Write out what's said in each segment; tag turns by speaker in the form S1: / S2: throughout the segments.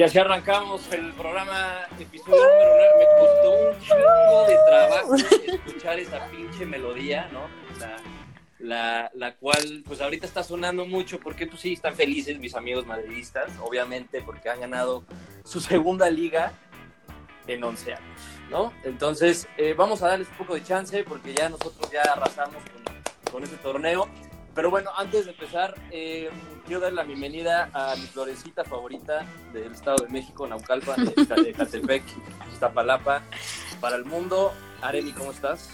S1: Y así arrancamos el programa, episodio número 9. Me costó un chingo de trabajo escuchar esa pinche melodía, ¿no? La, la, la, cual, pues ahorita está sonando mucho porque, pues sí, están felices mis amigos madridistas, obviamente, porque han ganado su segunda liga en 11 años, ¿no? Entonces, eh, vamos a darles un poco de chance porque ya nosotros ya arrasamos con, con este torneo. Pero bueno, antes de empezar, eh, quiero dar la bienvenida a mi florecita favorita del Estado de México, Naucalpan, de Catepec, Iztapalapa, para el mundo. Areli, ¿cómo estás?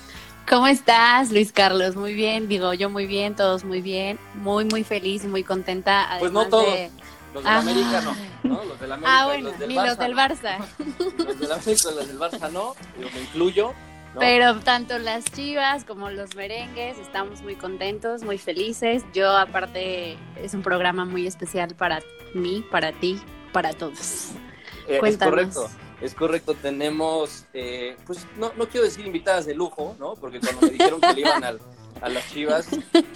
S2: ¿Cómo estás, Luis Carlos? Muy bien, digo yo muy bien, todos muy bien, muy, muy feliz y muy contenta.
S1: Pues no todos. Los del América no, ¿no? Los del América
S2: ah, bueno,
S1: los del
S2: ni
S1: Barça,
S2: los del Barça.
S1: Los del América, los del Barça no, yo me incluyo. ¿No?
S2: Pero tanto las chivas como los merengues, estamos muy contentos, muy felices. Yo aparte es un programa muy especial para mí, para ti, para todos.
S1: Eh, es correcto. Es correcto, tenemos, eh, pues no, no quiero decir invitadas de lujo, ¿no? Porque cuando me dijeron que le iban al, a las chivas,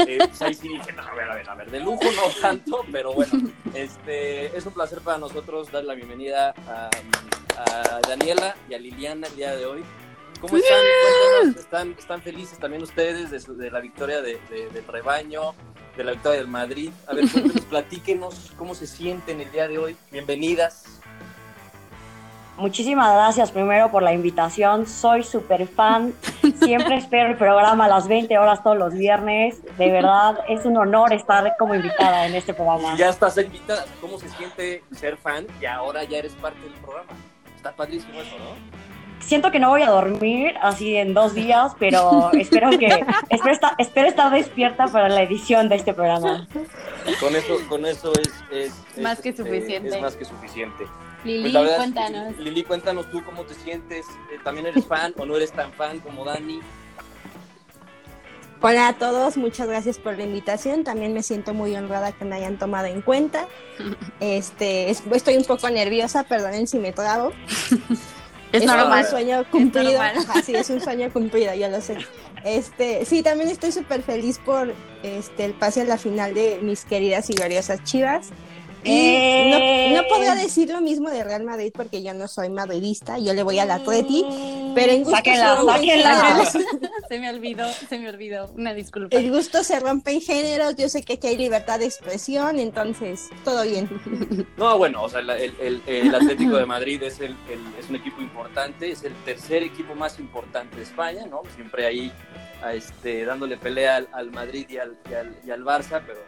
S1: eh, pues ahí sí dije, no, a ver, a ver, a ver, de lujo no tanto, pero bueno, este, es un placer para nosotros dar la bienvenida a, a Daniela y a Liliana el día de hoy. ¿Cómo están? Cuéntanos, ¿están, están felices también ustedes de, su- de la victoria de, de- del rebaño, de la victoria del Madrid? A ver, platíquenos cómo se sienten el día de hoy. Bienvenidas.
S3: Muchísimas gracias primero por la invitación. Soy súper fan. Siempre espero el programa a las 20 horas todos los viernes. De verdad, es un honor estar como invitada en este programa.
S1: Ya estás invitada. ¿Cómo se siente ser fan y ahora ya eres parte del programa? Está padrísimo eso, ¿no?
S3: Siento que no voy a dormir así en dos días, pero espero que espero estar, espero estar despierta para la edición de este programa.
S1: Con eso, con eso es, es- es,
S2: Más que
S1: este,
S2: suficiente.
S1: es más que suficiente.
S2: Lili,
S1: Pues
S2: cuéntanos.
S1: Lili, cuéntanos tú cómo te sientes. Eh, ¿También eres fan o no eres tan fan como Dani?
S4: Hola a todos, muchas gracias por la invitación. También me siento muy honrada que me hayan tomado en cuenta. Este, es- estoy un poco nerviosa, perdonen si me trago.
S2: Es
S1: normal.
S2: normal.
S4: un sueño cumplido. Así es un sueño cumplido, ya lo sé. Este, sí, también estoy súper feliz por este el pase a la final de mis queridas y gloriosas Chivas. Y
S3: ¡Eh!
S4: no, no podría decir lo mismo de Real Madrid porque yo no soy madridista, yo le voy al Atleti, pero en gusto
S3: Sáquenla,
S4: se rompen
S3: sáquenla.
S4: géneros.
S2: Se me olvidó, se me olvidó. Una disculpa.
S4: El gusto se rompe en géneros, yo sé que aquí hay libertad de expresión, entonces todo bien.
S1: No, bueno, o sea, el, el- el Atlético de Madrid es, el, el- es un equipo importante, es el tercer equipo más importante de España, ¿no? Siempre ahí a este, dándole pelea al, al Madrid y al, y, al, y al Barça, pero,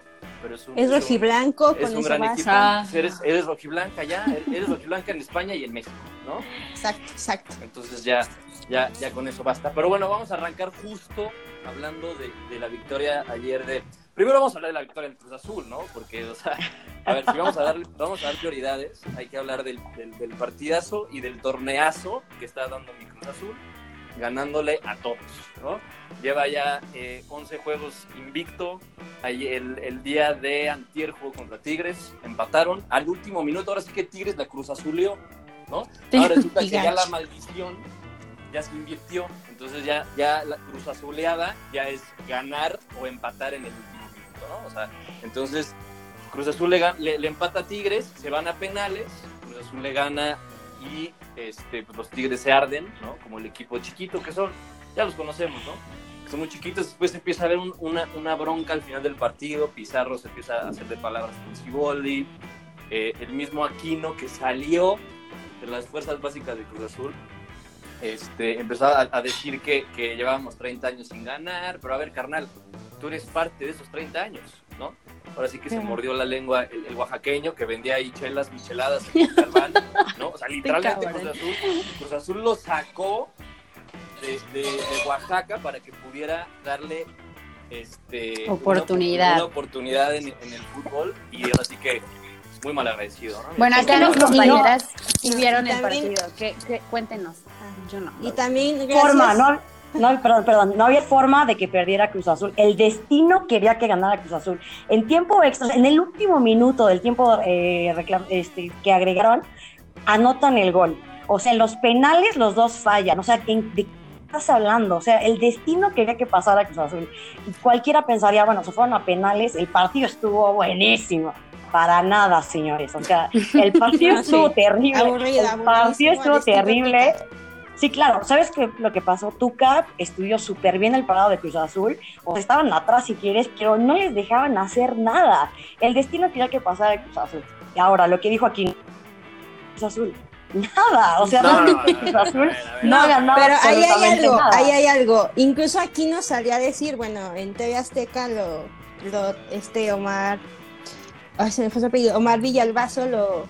S1: pero es un...
S4: Es
S1: un-
S4: rojiblanco,
S1: Es
S4: con
S1: un
S4: eso
S1: gran equipo.
S2: Ah.
S1: Eres, eres rojiblanca ya, eres rojiblanca en España y en México, ¿no?
S4: Exacto, exacto.
S1: Entonces ya, ya, ya con eso basta. Pero bueno, vamos a arrancar justo hablando de, de la victoria ayer de. Primero vamos a hablar de la victoria del Cruz Azul, ¿no? Porque, o sea, a ver, si vamos a dar, vamos a dar prioridades, hay que hablar del, del, del partidazo y del torneazo que está dando mi Cruz Azul, ganándole a todos, ¿no? Lleva ya eh, 11 juegos invicto. Ahí el, el día de antier jugó contra Tigres, empataron al último minuto. Ahora sí que Tigres la Cruz Azulió, ¿no? Ahora resulta que ya la maldición ya se invirtió. Entonces ya, ya la cruz azuleada ya es ganar o empatar en el último minuto, ¿no? O sea, entonces Cruz Azul le, le- le empata a Tigres, se van a penales, Cruz Azul le gana y este, pues los Tigres se arden, ¿no? Como el equipo chiquito que son, ya los conocemos, ¿no? Son muy chiquitos, después empieza a haber un- una, una bronca al final del partido, Pizarro se empieza a hacer de palabras con Ciboldi, eh, el mismo Aquino que salió de las fuerzas básicas de Cruz Azul, este, empezó a, a decir que, que llevábamos 30 años sin ganar, pero a ver, carnal, tú eres parte de esos 30 años, ¿no? Ahora sí que se mordió la lengua el, el oaxaqueño que vendía ahí chelas, micheladas en ¿no? O sea, literalmente Cruz. Azul, Cruz Azul lo sacó de, de- de Oaxaca para que pudiera darle este, una-
S2: Oportunidad.
S1: Una, oportunidad en, en el fútbol y ahora sí que muy mal agradecido, ¿no?
S2: Bueno, acá mis compañeras sí vieron el
S4: También-
S2: partido. ¿Qué, qué? Cuéntenos. Yo no.
S4: Y también gracias,
S3: Forma, no, no, perdón, perdón, no había forma de que perdiera Cruz Azul. El destino quería que ganara Cruz Azul. En tiempo extra, en el último minuto del tiempo eh, este, que agregaron, anotan el gol. O sea, en los penales los dos fallan. O sea, ¿en- ¿de qué estás hablando? O sea, el destino quería que pasara Cruz Azul. Y cualquiera pensaría, bueno, se fueron a penales, el partido estuvo buenísimo. Para nada, señores. O sea, el partido
S4: Sí,
S3: estuvo terrible.
S4: aburrido,
S3: el partido estuvo terrible. Sí, claro, ¿sabes qué lo que pasó? Tuca estudió súper bien el parado de Cruz Azul, o sea, estaban atrás si quieres, pero no les dejaban hacer nada. El destino quería que pasara de Cruz Azul. Y ahora, lo que dijo aquí, Cruz Azul, nada, o sea,
S1: No, no, no,
S3: Cruz
S1: no,
S3: Azul no ha ganado
S4: Pero ahí hay algo,
S3: nada.
S4: ahí hay algo. Incluso aquí nos salía a decir, bueno, en TV Azteca lo, lo este Omar, se me fue su apellido, Omar Villalbazo lo,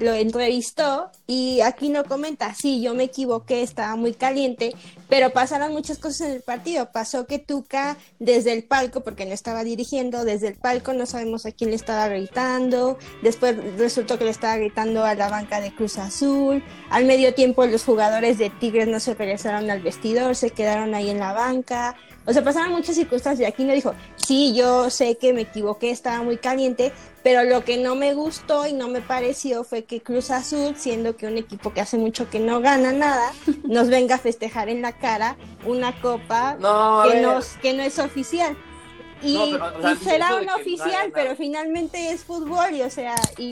S4: lo entrevistó y aquí no comenta, sí, yo me equivoqué, estaba muy caliente, pero pasaron muchas cosas en el partido. Pasó que Tuca desde el palco, porque no estaba dirigiendo, desde el palco no sabemos a quién le estaba gritando, después resultó que le estaba gritando a la banca de Cruz Azul, al medio tiempo los jugadores de Tigres no se regresaron al vestidor, se quedaron ahí en la banca. O sea, pasaron muchas circunstancias y aquí no dijo, sí, yo sé que me equivoqué, estaba muy caliente, pero lo que no me gustó y no me pareció fue que Cruz Azul, siendo que un equipo que hace mucho que no gana nada, nos venga a festejar en la cara una copa
S1: No, a
S4: que,
S1: ver.
S4: no, que no es oficial. Y,
S1: No, pero, o sea,
S4: y será
S1: eso de
S4: un
S1: que no
S4: oficial, pero finalmente es fútbol y o sea, y,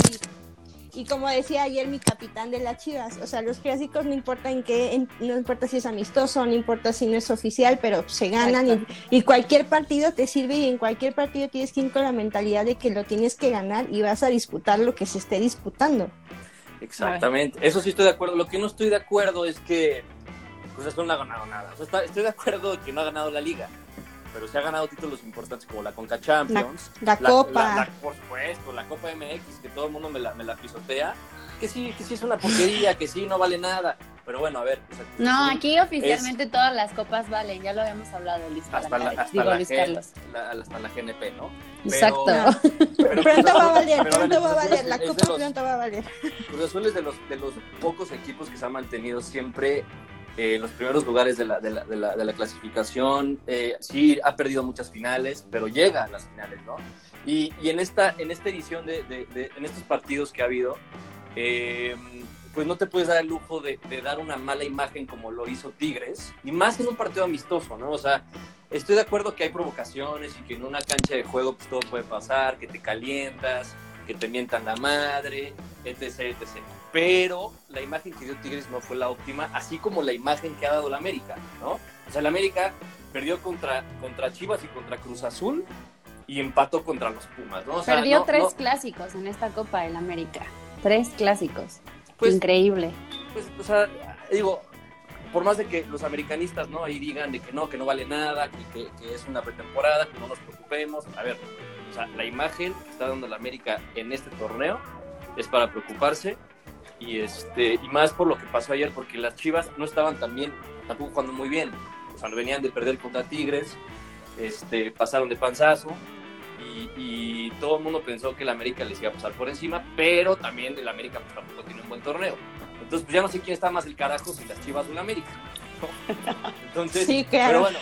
S4: y como decía ayer mi capitán de las Chivas, o sea, los clásicos no importa en qué, en- no importa si es amistoso, no importa si no es oficial, pero se ganan y, y cualquier partido te sirve y en cualquier partido tienes que ir con la mentalidad de que lo tienes que ganar y vas a disputar lo que se esté disputando.
S1: Exactamente, eso sí estoy de acuerdo. Lo que no estoy de acuerdo es que Cruz Azul no ha ganado nada. O sea, está- estoy de acuerdo que no ha ganado la liga, pero se ha ganado títulos importantes como la Conca Champions.
S4: La Copa.
S1: la- la- por supuesto, la Copa MX, que todo el mundo me la, me la pisotea. Que sí, que sí es una porquería, que sí, no vale nada. Pero bueno, a ver. o sea, Cruz
S2: No, aquí oficialmente todas las copas valen, ya lo habíamos hablado, Luis,
S1: hasta la, hasta
S2: digo
S1: la
S2: Luis
S1: G-
S2: Carlos.
S1: la- hasta la GNP, ¿no?
S2: Exacto.
S1: Pero-
S4: Pronto va a valer,
S1: pero
S4: pronto va a valer,
S1: es-
S4: la
S1: es
S4: Copa
S1: los-
S4: pronto va a valer.
S1: Cruz Azul es de los, de los pocos equipos que se han mantenido siempre eh, en los primeros lugares de la, de la, de la, de la clasificación. Eh, sí, ha perdido muchas finales, pero llega a las finales, ¿no? Y, en, esta, en esta edición, de, en estos partidos que ha habido, eh, pues no te puedes dar el lujo de, de dar una mala imagen como lo hizo Tigres, y más en un partido amistoso, ¿no? O sea, estoy de acuerdo que hay provocaciones y que en una cancha de juego pues todo puede pasar, que te calientas, que te mientan la madre, etc, etc. Pero la imagen que dio Tigres no fue la óptima, así como la imagen que ha dado la América, ¿no? O sea, la América perdió contra, contra Chivas y contra Cruz Azul y empató contra los Pumas, ¿no? O sea,
S2: Perdió
S1: no-
S2: tres
S1: no-
S2: clásicos en esta Copa del América. Tres clásicos.
S1: pues,
S2: Increíble.
S1: pues, o sea, digo, por más de que los americanistas, ¿no? Ahí digan de que no, que no vale nada, que, que- que es una pretemporada, que no nos preocupemos. A ver, o sea, la imagen que está dando la América en este torneo es para preocuparse y este y más por lo que pasó ayer, porque las Chivas no estaban también, tampoco jugando muy bien. O sea, venían de perder contra Tigres, este, pasaron de panzazo. Y, y todo el mundo pensó que el América les iba a pasar por encima, pero también el América pues, tampoco tiene un buen torneo. Entonces, pues ya no sé quién está más el carajo, si las Chivas o el América. Entonces,
S4: Sí, claro.
S1: pero bueno,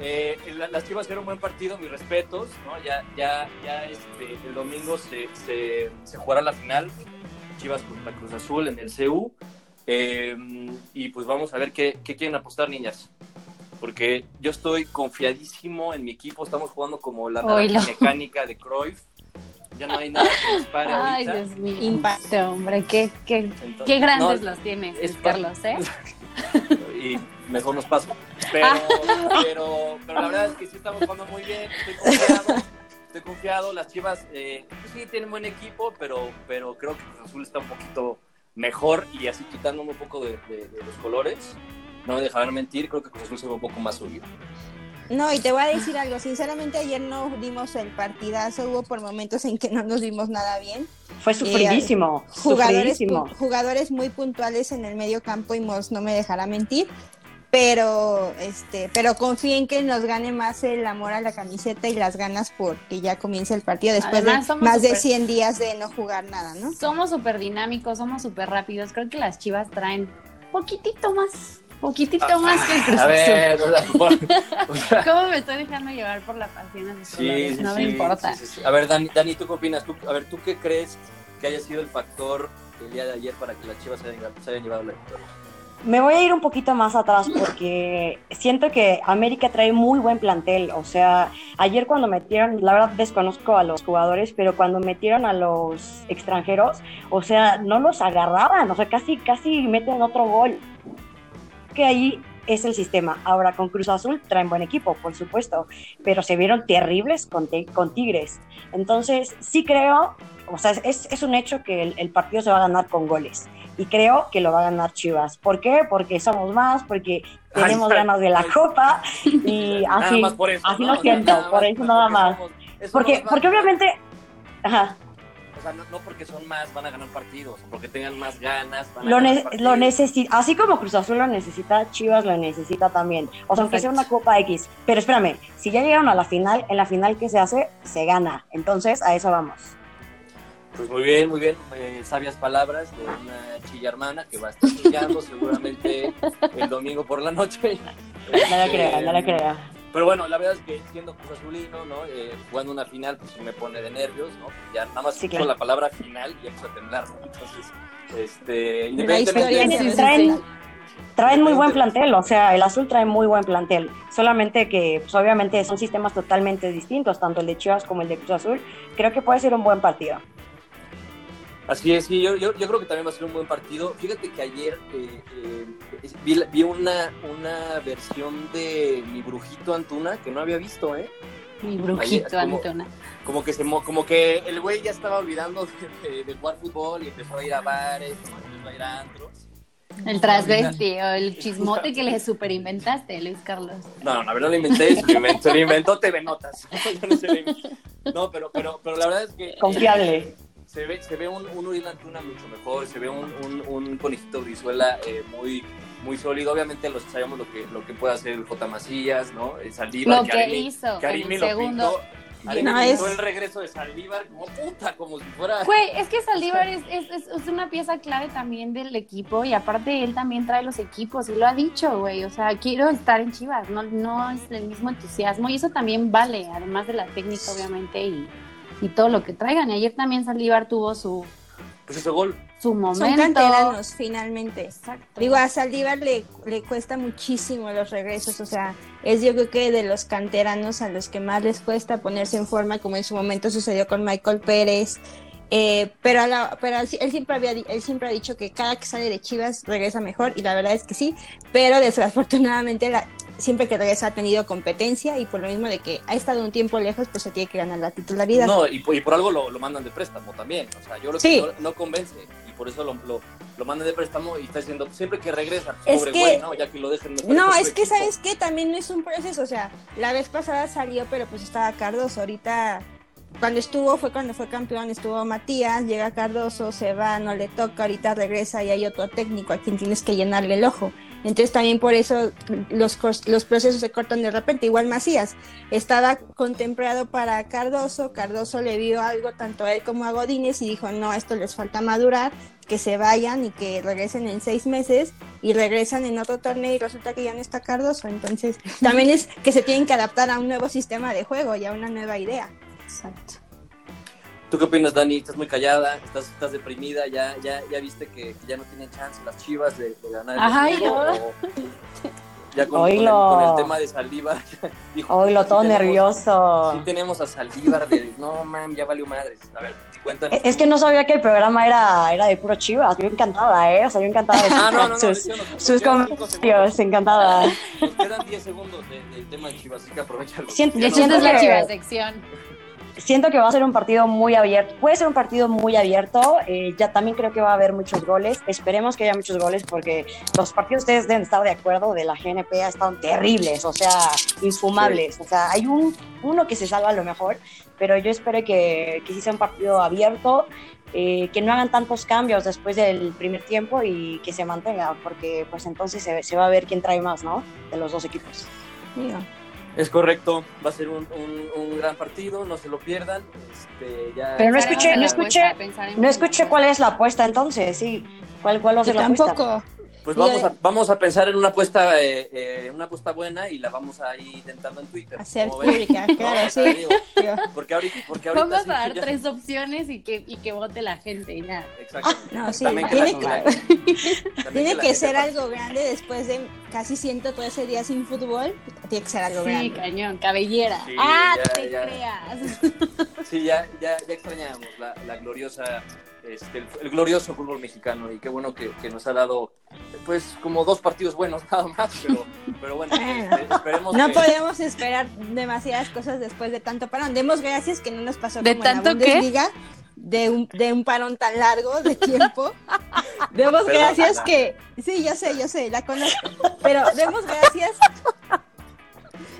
S1: eh, la- las Chivas hicieron un buen partido, mis respetos, ¿no? Ya, ya, ya este, el domingo se, se, se jugará la final, Chivas contra Cruz Azul en el CU. eh, y pues vamos a ver qué, qué quieren apostar, niñas. Porque yo estoy confiadísimo en mi equipo, estamos jugando como la naranja mecánica de Cruyff. Ya no hay nada que nos pare
S2: Ay. Dios mío.
S4: Impacto.
S2: Hombre, qué, qué,
S1: Entonces,
S2: qué grandes
S1: no,
S2: los tiene,
S1: es
S2: Luis
S1: pa-
S2: Carlos, ¿eh?
S1: y mejor nos paso. Pero, pero, pero la verdad es que sí estamos jugando muy bien, estoy confiado, estoy confiado. Las Chivas eh, pues sí tienen buen equipo, pero, pero creo que Cruz Azul está un poquito mejor y así quitándome un poco de, de- de los colores. No me dejarán mentir, creo que Cruz Azul se ve un poco más subido.
S4: No, y te voy a decir algo, sinceramente ayer no dimos el partidazo, hubo por momentos en que no nos vimos nada bien.
S3: Fue sufridísimo,
S4: Jugadores,
S3: sufridísimo.
S4: jugadores muy puntuales en el medio campo y Mos no me dejará mentir, pero este, pero confío en que nos gane más el amor a la camiseta y las ganas porque ya comienza el partido después
S2: Además,
S4: de más de
S2: súper-
S4: 100 días de no jugar nada, ¿no?
S2: Somos súper dinámicos, somos súper rápidos. Creo que las chivas traen poquitito más, poquitito más que el Cruz
S1: A ver, o sea, por- o sea,
S2: ¿Cómo me estoy dejando llevar por la pasión de
S1: sí, sí,
S2: No
S1: sí,
S2: me importa.
S1: sí, sí, sí. A ver, Dani, Dani, ¿tú qué opinas? ¿Tú, a ver, ¿tú qué crees que haya sido el factor el día de ayer para que las Chivas se hayan, se hayan llevado la victoria?
S3: Me voy a ir un poquito más atrás porque siento que América trae muy buen plantel. O sea, ayer cuando metieron, la verdad desconozco a los jugadores, pero cuando metieron a los extranjeros, o sea, no los agarraban. O sea, casi, casi meten otro gol. Que ahí es el sistema. Ahora con Cruz Azul traen buen equipo, por supuesto, pero se vieron terribles con, con Tigres. Entonces, sí creo, o sea, es, es un hecho que el, el, partido se va a ganar con goles. Y creo que lo va a ganar Chivas. ¿Por qué? Porque somos más, porque tenemos ganas de la copa. Y así,
S1: por eso,
S3: así
S1: ¿no?
S3: lo siento,
S1: Nada
S3: por eso nada más.
S1: somos- eso
S3: Porque, porque obviamente... Ajá.
S1: O sea, no, no porque son más van a ganar partidos, porque tengan más ganas. Van a
S3: Lo, ne- lo necesita, así como Cruz Azul lo necesita, Chivas lo necesita también. O sea, aunque sea una Copa X. Pero espérame, si ya llegaron a la final, en la final que se hace, se gana. Entonces, a eso vamos.
S1: Pues muy bien, muy bien. eh, sabias palabras de una chilla hermana que va a estar chillando seguramente el domingo por la noche.
S3: No
S1: Este,
S3: crea, no le crea.
S1: Pero bueno, la verdad es que siendo Cruz Azulino, ¿no? Eh, jugando una final, pues me pone de nervios, ¿no? Ya nada más
S3: Sí,
S1: la palabra final y empiezo a temblar, ¿no? Entonces, este, independientemente.
S3: Traen, traen muy buen plantel, o sea, el azul trae muy buen plantel. Solamente que, pues obviamente son sistemas totalmente distintos, tanto el de Chivas como el de Cruz Azul. Creo que puede ser un buen partido.
S1: Así es, sí, yo, yo, yo creo que también va a ser un buen partido. Fíjate que ayer eh, eh, vi, vi una, una versión de mi brujito Antuna que no había visto, ¿eh?
S2: Mi brujito Antuna.
S1: Como que, se, mo- como que el güey ya estaba olvidando de, de- de jugar fútbol y empezó a ir a bares, empezó a ir a antros.
S2: El transvesti o el chismote que le super inventaste, Luis Carlos.
S1: No, no, la verdad lo inventé, se lo inventó, se lo inventó TV Notas. No, pero, pero, pero la verdad es que
S3: Confiable.
S1: Se ve, se ve un, un Uriel Antuna mucho mejor, se ve un, un, un conejito Brizuela eh, muy, muy sólido. Obviamente los sabemos lo que, lo que puede hacer el J. Macías, ¿no? El Saldívar,
S2: Lo que
S1: Arimi-
S2: hizo
S1: que
S2: en el
S1: lo
S2: segundo.
S4: No, es-
S1: el regreso de Saldívar como puta, como si fuera...
S2: Güey, es que Saldívar es, es, es- es una pieza clave también del equipo y aparte él también trae los equipos y lo ha dicho, güey. O sea, quiero estar en Chivas, no, no es el mismo entusiasmo y eso también vale, además de la técnica, obviamente, y, y todo lo que traigan. Y ayer también Saldívar tuvo su,
S1: Pues ese gol.
S2: su momento.
S4: Son canteranos, finalmente.
S2: Exacto.
S4: Digo, a Saldívar le, le cuesta muchísimo los regresos, o sea, es yo creo que de los canteranos a los que más les cuesta ponerse en forma, como en su momento sucedió con Michael Pérez. Eh, pero a la- pero él, él siempre había di- él siempre ha dicho que cada que sale de Chivas regresa mejor y la verdad es que sí, pero desafortunadamente la- siempre que regresa ha tenido competencia y por lo mismo de que ha estado un tiempo lejos pues se tiene que ganar la titularidad.
S1: No, y, por- y por algo lo, lo mandan de préstamo también. O sea, yo
S4: Sí.
S1: que no, no convence y por eso lo, lo, lo mandan de préstamo y está diciendo siempre que regresa,
S4: Es
S1: pobre
S4: que-
S1: güey, ¿no? Ya que lo dejen
S4: No, es que
S1: equipo.
S4: sabes que también no es un proceso, o sea, la vez pasada salió, pero pues estaba Cardoso, ahorita cuando estuvo fue cuando fue campeón, estuvo Matías, llega Cardoso, se va, no le toca, ahorita regresa y hay otro técnico a quien tienes que llenarle el ojo. Entonces también por eso los, los procesos se cortan de repente, igual Macías, estaba contemplado para Cardoso, Cardoso le vio algo tanto a él como a Godínez y dijo, no, esto les falta madurar, que se vayan y que regresen en seis meses y regresan en otro torneo y resulta que ya no está Cardoso. Entonces, también es que se tienen que adaptar a un nuevo sistema de juego y a una nueva idea.
S2: Exacto.
S1: ¿Tú qué opinas, Dani? Estás muy callada, estás, estás deprimida, ya, ya, ya viste que, que ya no tienen chance las chivas de, de ganar el
S2: Ay,
S1: domingo,
S2: no.
S1: o Ya con, con el, con el tema de Saldívar. dijo,
S3: Oílo,
S1: "Sí
S3: todo
S1: tenemos-
S3: nervioso.
S1: Sí tenemos a Saldívar de, no, man, ya valió madres. A ver, cuéntanos.
S3: Es que no sabía que el programa era, era de puro chivas. Yo encantada, ¿eh? O sea, yo encantada de
S1: Ah, no, no, no,
S3: sus,
S1: de nos
S3: sus comentarios. Encantada.
S1: Nos quedan 10 segundos de- del tema de Chivas, así que
S3: yo siento
S2: Sientes
S1: vamos.
S2: la
S3: que-
S2: chiva sección.
S3: Siento que va a ser un partido muy abierto. Puede ser un partido muy abierto. eh, ya también creo que va a haber muchos goles. Esperemos que haya muchos goles porque los partidos ustedes deben estar de acuerdo de la GNP ha estado terribles, o sea, infumables. O sea, hay un, uno que se salva a lo mejor, pero yo espero que, que sí sea un partido abierto. eh, que no hagan tantos cambios después del primer tiempo y que se mantenga, porque pues entonces se, se va a ver quién trae más, ¿no? De los dos equipos.
S4: Digo,
S1: Es correcto, va a ser un, un- un gran partido, no se lo pierdan. Este, ya...
S3: Pero no escuché, no escuché, no escuché cuál es la apuesta entonces, sí. ¿Cuál, cuál va a ser la apuesta?
S4: tampoco.
S1: Pues vamos a, vamos a pensar en una apuesta, eh, eh, una apuesta buena y la vamos a ir intentando en Twitter.
S4: Hacer pública,
S1: No,
S4: claro,
S1: o sea,
S4: sí.
S1: porque ahorita, porque ahorita
S2: Vamos
S1: sí,
S2: a dar
S1: sí, ya-
S2: tres opciones y que, y que vote la gente y ya.
S1: Exactamente.
S4: No, sí,
S1: También que
S4: tiene que-
S1: la-
S4: Tiene que
S1: gente
S4: ser algo grande después de casi 113 días sin fútbol. Tiene que ser algo
S2: Sí,
S4: grande.
S2: cañón, cabellera.
S1: Sí,
S2: ah,
S1: ya,
S2: te
S1: ya.
S2: creas.
S1: Sí, ya, ya, ya extrañábamos la, la gloriosa, este, el, el glorioso fútbol mexicano y qué bueno que, que nos ha dado, pues, como dos partidos buenos nada más, pero, pero bueno, este, esperemos
S4: No
S1: que...
S4: podemos esperar demasiadas cosas después de tanto parón. Demos gracias que no nos pasó
S2: ¿De
S4: como en la
S2: tanto qué?
S4: Bundesliga, de un, de un parón tan largo de tiempo. Demos gracias que... Sí, yo sé, yo sé, la conozco. Pero demos gracias...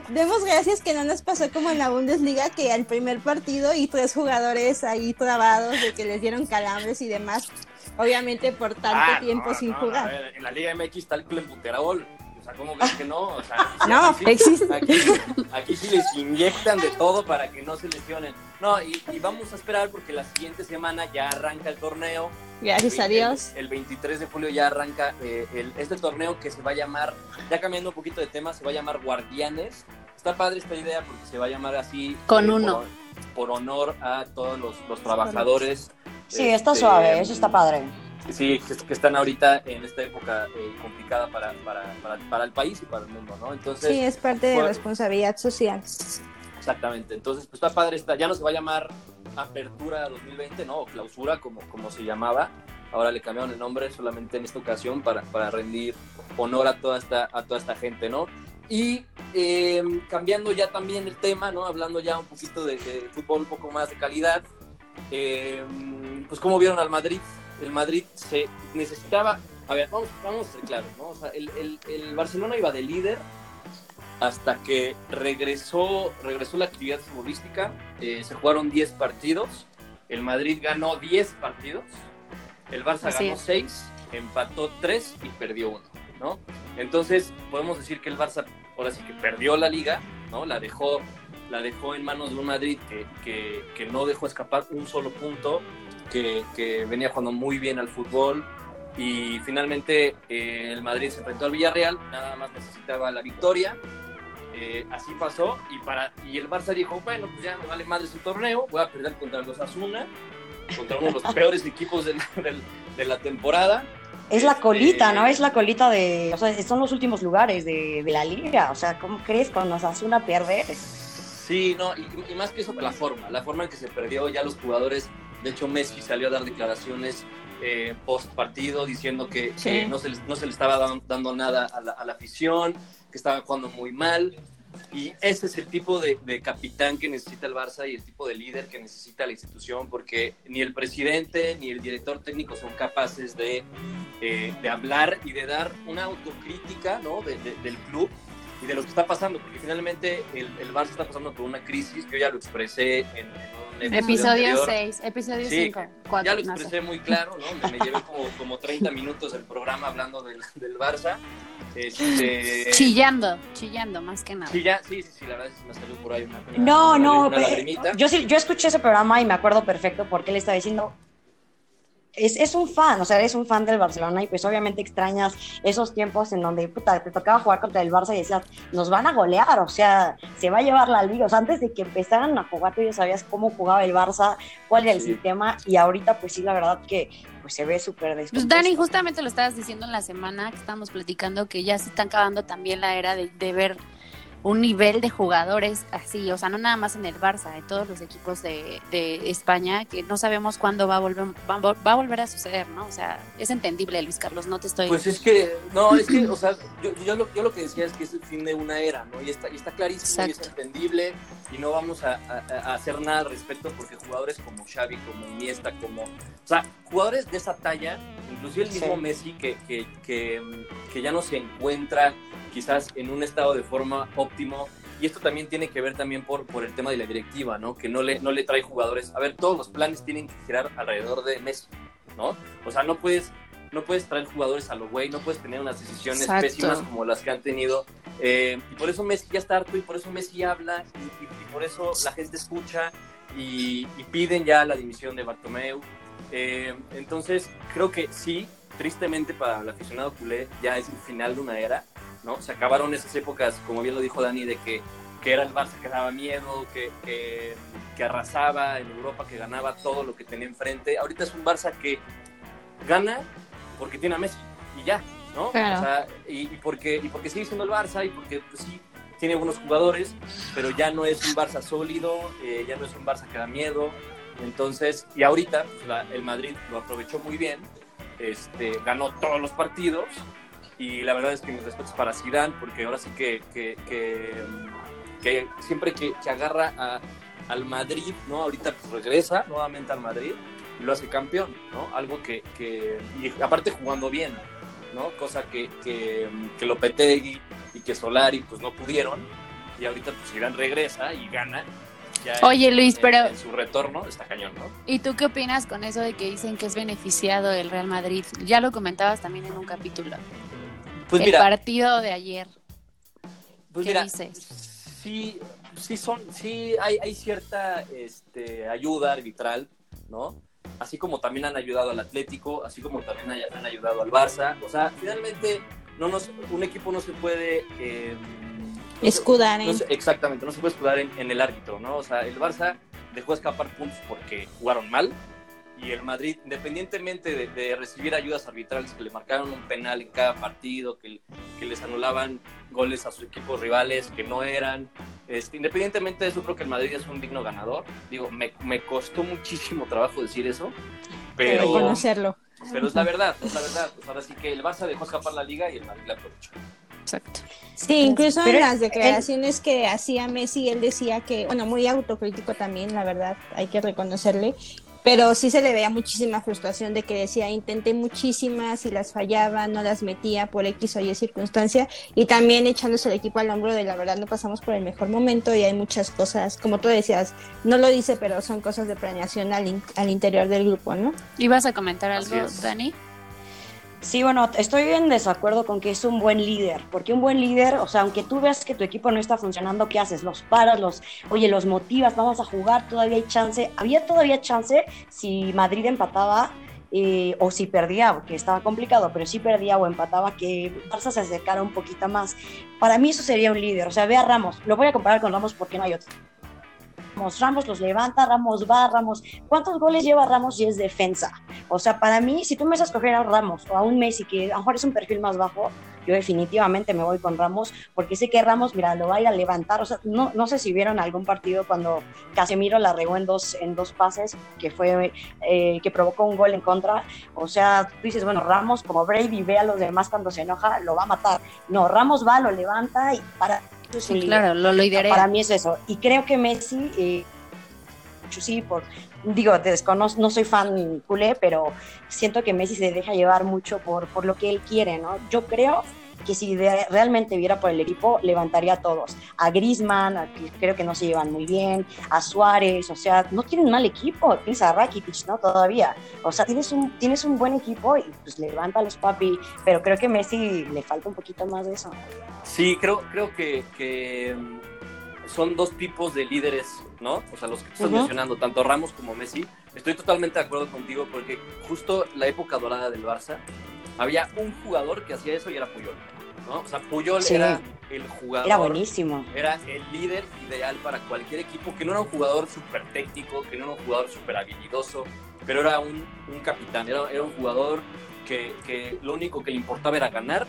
S4: Demos gracias que no nos pasó como en la Bundesliga, que al primer partido y tres jugadores ahí trabados de que les dieron calambres y demás. Obviamente por tanto
S1: Ah,
S4: tiempo
S1: no,
S4: sin
S1: no,
S4: jugar.
S1: ver, en la Liga MX está el Clembuterol. Sea, ¿cómo ves que no? O sea,
S4: No,
S1: aquí sí-
S4: existe.
S1: Aquí, aquí sí les inyectan de todo para que no se lesionen. No, y, y vamos a esperar porque la siguiente semana ya arranca el torneo.
S4: Gracias a
S1: El-
S4: Dios.
S1: El, 23 de julio ya arranca eh, el- este torneo que se va a llamar, ya cambiando un poquito de tema, se va a llamar Guardianes. Está padre esta idea porque se va a llamar así.
S2: Con
S1: eh,
S2: uno.
S1: Por, por honor a todos los, los trabajadores.
S3: Sí, está
S1: este,
S3: suave, eso está padre.
S1: Sí, que, que están ahorita en esta época eh, complicada para, para, para, para el país y para el mundo, ¿no? Entonces,
S4: Sí, es parte de responsabilidad social.
S1: exactamente. Entonces, pues está padre, esta, ya no se va a llamar Apertura 2020, ¿no? O Clausura, como, como se llamaba. Ahora le cambiaron el nombre solamente en esta ocasión para, para rendir honor a toda esta, a toda esta gente, ¿no? Y eh, cambiando ya también el tema, ¿no? Hablando ya un poquito de, de fútbol un poco más de calidad, eh, pues como vieron al Madrid, el Madrid se necesitaba, a ver, vamos, vamos a ser claros, ¿no? O sea, el, el- el Barcelona iba de líder hasta que regresó, regresó la actividad futbolística, eh, se jugaron 10 partidos, el Madrid ganó 10 partidos, el Barça
S2: Así
S1: ganó
S2: es.
S1: 6, empató 3 y perdió 1, ¿no? Entonces, podemos decir que el Barça ahora sí que perdió la liga, ¿no? La dejó, la dejó en manos de un Madrid que, que, que no dejó escapar un solo punto, que, que venía jugando muy bien al fútbol. Y finalmente eh, el Madrid se enfrentó al Villarreal, nada más necesitaba la victoria. Eh, así pasó y para y el Barça dijo, bueno, pues ya me vale madre su torneo, voy a perder contra los Asuna, contra uno de los peores equipos de la, del- de la temporada.
S3: Es la
S1: Este,
S3: colita, ¿no? Es la colita de. O sea, son los últimos lugares de, de la liga. O sea, ¿cómo crees cuando Osasuna pierde?
S1: Sí, no, y, y más que eso, la forma, la forma en que se perdió ya los jugadores. De hecho, Messi salió a dar declaraciones eh, post partido diciendo que,
S4: Sí.
S1: que no, se les- no se le estaba dan- dando nada a la, a la afición, que estaba jugando muy mal. Y ese es el tipo de, de capitán que necesita el Barça y el tipo de líder que necesita la institución, porque ni el presidente ni el director técnico son capaces de, eh, de hablar y de dar una autocrítica ¿no? de- de- del club y de lo que está pasando, porque finalmente el, el Barça está pasando por una crisis, yo ya lo expresé en, en
S2: Episodio
S1: anterior.
S2: 6, episodio
S1: Sí,
S2: 5,
S1: Ya
S2: 4,
S1: lo
S2: no sé.
S1: expresé muy claro, ¿no? Me llevé como, como 30 minutos el programa hablando del, del Barça. Este,
S2: Chillando, chillando, más que nada.
S1: Sí, ya, sí, sí, sí, la verdad es que me salió por ahí una, una-
S3: No,
S1: una-
S3: no,
S1: una
S3: pe-
S1: lagrimita.
S3: yo sí, yo escuché ese programa y me acuerdo perfecto porque él estaba diciendo, es, es un fan, o sea, eres un fan del Barcelona y pues obviamente extrañas esos tiempos en donde puta, te tocaba jugar contra el Barça y decías, nos van a golear, o sea, se va a llevar la liga, o sea, antes de que empezaran a jugar tú ya sabías cómo jugaba el Barça, cuál era el
S1: Sí.
S3: sistema y ahorita pues sí, la verdad que pues se ve súper
S2: Pues
S3: descompuesto.
S2: Dani, justamente lo estabas diciendo en la semana que estábamos platicando que ya se está acabando también la era de, de ver un nivel de jugadores así, o sea, no nada más en el Barça, en todos los equipos de, de España, que no sabemos cuándo va a volver va, a vol- va a volver a suceder, ¿no? O sea, es entendible, Luis Carlos, no te estoy...
S1: Pues es que, no, es que, o sea, yo, yo, lo, yo lo que decía es que es el fin de una era, ¿no? Y está, y está clarísimo y es entendible y no vamos a, a- a hacer nada al respecto porque jugadores como Xavi, como Iniesta, como... O sea, jugadores de esa talla, inclusive el mismo
S3: Sí.
S1: Messi que, que, que, que ya no se encuentra quizás en un estado de forma óptimo y esto también tiene que ver también por, por el tema de la directiva, ¿no? Que no le, no le trae jugadores. A ver, todos los planes tienen que girar alrededor de Messi, ¿no? O sea, no puedes, no puedes traer jugadores a lo güey, no puedes tener unas decisiones
S2: Exacto.
S1: pésimas como las que han tenido. Eh, y por eso Messi ya está harto y por eso Messi habla y, y- y por eso la gente escucha y, y piden ya la dimisión de Bartomeu. Eh, entonces, creo que sí, tristemente para el aficionado culé ya es el final de una era, ¿no? Se acabaron esas épocas, como bien lo dijo Dani, de que, que era el Barça que daba miedo, que, que, que arrasaba en Europa, que ganaba todo lo que tenía enfrente. Ahorita es un Barça que gana porque tiene a Messi y ya, ¿no?
S2: Claro.
S1: O sea, y, y porque, y porque sigue siendo el Barça y porque pues, sí tiene buenos jugadores, pero ya no es un Barça sólido, eh, ya no es un Barça que da miedo. Entonces, y ahorita pues, la- el Madrid lo aprovechó muy bien, este, ganó todos los partidos y la verdad es que mis respetos para Zidane porque ahora sí que, que, que, que siempre que, agarra a- al Madrid, ¿no? Ahorita pues, regresa nuevamente al Madrid y lo hace campeón, ¿no? Algo que, que y aparte jugando bien, ¿no? Cosa que, que, que Lopetegui y que Solari pues no pudieron y ahorita pues Zidane regresa y gana. Ya
S2: Oye, Luis,
S1: en-
S2: pero-
S1: en su retorno está cañón, ¿no?
S2: ¿Y tú qué opinas con eso de que dicen que es beneficiado el Real Madrid? Ya lo comentabas también en un capítulo.
S1: Pues
S2: el
S1: mira,
S2: partido de ayer.
S1: Pues
S2: ¿Qué
S1: mira,
S2: dices?
S1: Sí, sí son, sí hay, hay cierta este, ayuda arbitral, ¿no? Así como también han ayudado al Atlético, así como también hay- han ayudado al Barça. O sea, finalmente no nos, un equipo no se puede eh, no se-
S4: Escudar
S1: no
S4: en-
S1: se- exactamente, no se puede escudar en, en el árbitro, ¿no? O sea, el Barça dejó escapar puntos porque jugaron mal y el Madrid, independientemente de, de recibir ayudas arbitrales que le marcaron un penal en cada partido, que, que les anulaban goles a sus equipos rivales que no eran, este, independientemente de eso, creo que el Madrid es un digno ganador. Digo, me, me costó muchísimo trabajo decir eso, pero,
S4: reconocerlo.
S1: pero es la verdad, es la verdad. Pues ahora sí que el Barça dejó escapar la liga y el Madrid la aprovechó.
S2: Exacto.
S4: Sí, incluso
S3: Pero
S4: en las
S3: él-
S4: declaraciones que hacía Messi, él decía que, bueno, muy autocrítico también, la verdad, hay que reconocerle, pero sí se le veía muchísima frustración de que decía, intenté muchísimas y las fallaba, no las metía por X o Y circunstancia, y también echándose el equipo al hombro de la verdad no pasamos por el mejor momento y hay muchas cosas, como tú decías, no lo dice, pero son cosas de planeación al, in- al interior del grupo, ¿no?
S2: ¿Ibas a comentar algo. Dani?
S3: Sí, bueno, estoy en desacuerdo con que es un buen líder, porque un buen líder, o sea, aunque tú veas que tu equipo no está funcionando, ¿qué haces? Los paras, los, oye, los motivas, vamos a jugar, todavía hay chance. Había todavía chance si Madrid empataba eh, o si perdía, que estaba complicado, pero si perdía o empataba, que Barça se acercara un poquito más. Para mí eso sería un líder, o sea, ve a Ramos, lo voy a comparar con Ramos porque no hay otro. Ramos, los levanta, Ramos va, Ramos. ¿Cuántos goles lleva Ramos y es defensa? O sea, para mí, si tú me vas a escoger a Ramos o a un Messi, que a lo mejor es un perfil más bajo, yo definitivamente me voy con Ramos, porque sé que Ramos, mira, lo va a ir a levantar. O sea, no, no sé si vieron algún partido cuando Casemiro la regó en dos, en dos pases, que fue, eh, que provocó un gol en contra. O sea, tú dices, bueno, Ramos, como Brady ve a los demás cuando se enoja, lo va a matar. No, Ramos va, lo levanta y para. Un
S2: Sí,
S3: líder.
S2: claro, lo, lo.
S3: Para mí es eso. Y creo que Messi, eh, sí, por, digo, te desconozco, no soy fan culé, pero siento que Messi se deja llevar mucho por, por lo que él quiere, ¿no? Yo creo que si de- realmente viera por el equipo, levantaría a todos. A que creo que no se llevan muy bien, a Suárez, o sea, no tienen mal equipo, tienes a Rakitic, ¿no? Todavía. O sea, tienes un, tienes un buen equipo y pues levanta a los papi, pero creo que Messi le falta un poquito más de eso.
S1: Sí, creo, creo que, que, mm, son dos tipos de líderes, ¿no? O sea, los que tú estás mencionando, tanto Ramos como Messi. Estoy totalmente de acuerdo contigo porque justo la época dorada del Barça, había un jugador que hacía eso y era Puyol, ¿no? O sea, Puyol
S3: Sí.
S1: era el jugador.
S3: Era buenísimo.
S1: Era el líder ideal para cualquier equipo, que no era un jugador súper técnico, que no era un jugador súper habilidoso, pero era un, un capitán, era, era un jugador que, que lo único que le importaba era ganar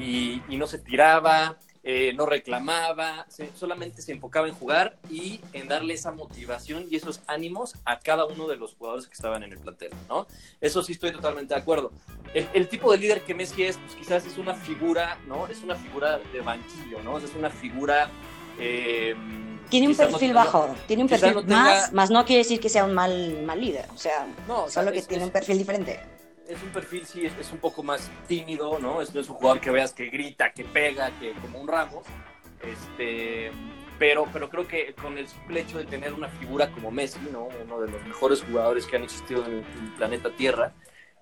S1: y, y no se tiraba, eh, no reclamaba, se- solamente se enfocaba en jugar y en darle esa motivación y esos ánimos a cada uno de los jugadores que estaban en el plantel, ¿no? Eso sí estoy totalmente de acuerdo. El, el tipo de líder que Messi es, pues quizás es una figura, ¿no? Es una figura de banquillo, ¿no? Es una figura... eh,
S3: Tiene un
S1: no
S3: perfil bajo, tiene un perfil
S1: no tenga-
S3: más, más no quiere decir que sea un mal, mal líder, o sea,
S1: No, o sea,
S3: solo que tiene
S1: es-
S3: un perfil diferente.
S1: Es un perfil, sí, es, un poco más tímido, ¿no? Es, no es un jugador que veas que grita, que pega, que como un Ramos. Este, pero, pero creo que con el simple hecho de tener una figura como Messi, ¿no? Uno de los mejores jugadores que han existido en el, planeta Tierra,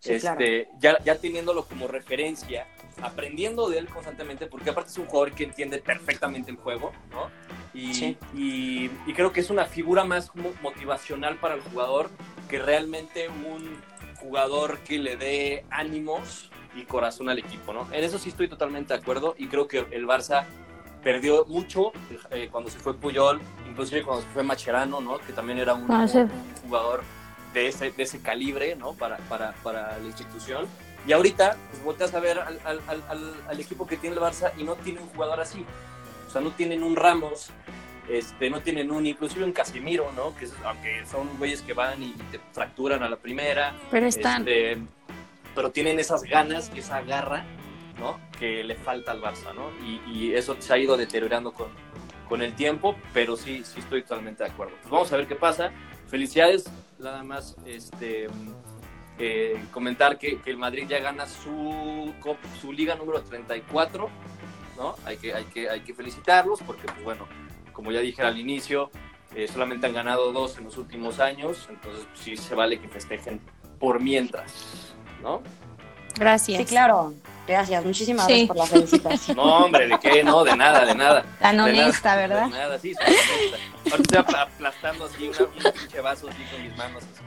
S3: Sí, claro.
S1: este, ya, ya teniéndolo como referencia, aprendiendo de él constantemente, porque aparte es un jugador que entiende perfectamente el juego, ¿no? Y,
S3: Sí.
S1: y, y creo que es una figura más mo- motivacional para el jugador que realmente un jugador que le dé ánimos y corazón al equipo, ¿no? En eso sí estoy totalmente de acuerdo y creo que el Barça perdió mucho eh, cuando se fue Puyol, inclusive cuando se fue Macherano, ¿no? Que también era un,
S2: Ah, sí.
S1: un jugador de ese, de ese calibre, ¿no? Para, para, para la institución. Y ahorita, pues volteas a ver al, al, al, al equipo que tiene el Barça y no tiene un jugador así. O sea, no tienen un Ramos, este, no tienen un, inclusive un Casemiro, ¿no? Que es- aunque son güeyes que van y te fracturan a la primera,
S2: Pero están.
S1: este, pero tienen esas ganas esa garra, ¿no? Que le falta al Barça, ¿no? Y, y eso se ha ido deteriorando con, con el tiempo, pero sí, sí estoy totalmente de acuerdo. Pues vamos a ver qué pasa. Felicidades, nada más este, eh, comentar que, que el Madrid ya gana su, su liga número 34, ¿no? Hay que, hay que, hay que felicitarlos porque, pues bueno, como ya dije al inicio, eh, solamente han ganado dos en los últimos años, entonces pues, sí se vale que festejen por mientras, ¿no?
S2: Gracias.
S3: Sí, claro. Gracias, muchísimas
S4: Sí.
S3: gracias por la felicitación.
S1: No, hombre, ¿de qué? No, de nada, de nada.
S4: Tan
S1: De nada,
S4: honesta, ¿verdad?
S1: De nada, sí, soy honesta. Ahorita estoy apla- aplastando así una, un pinche vaso así con mis manos. así.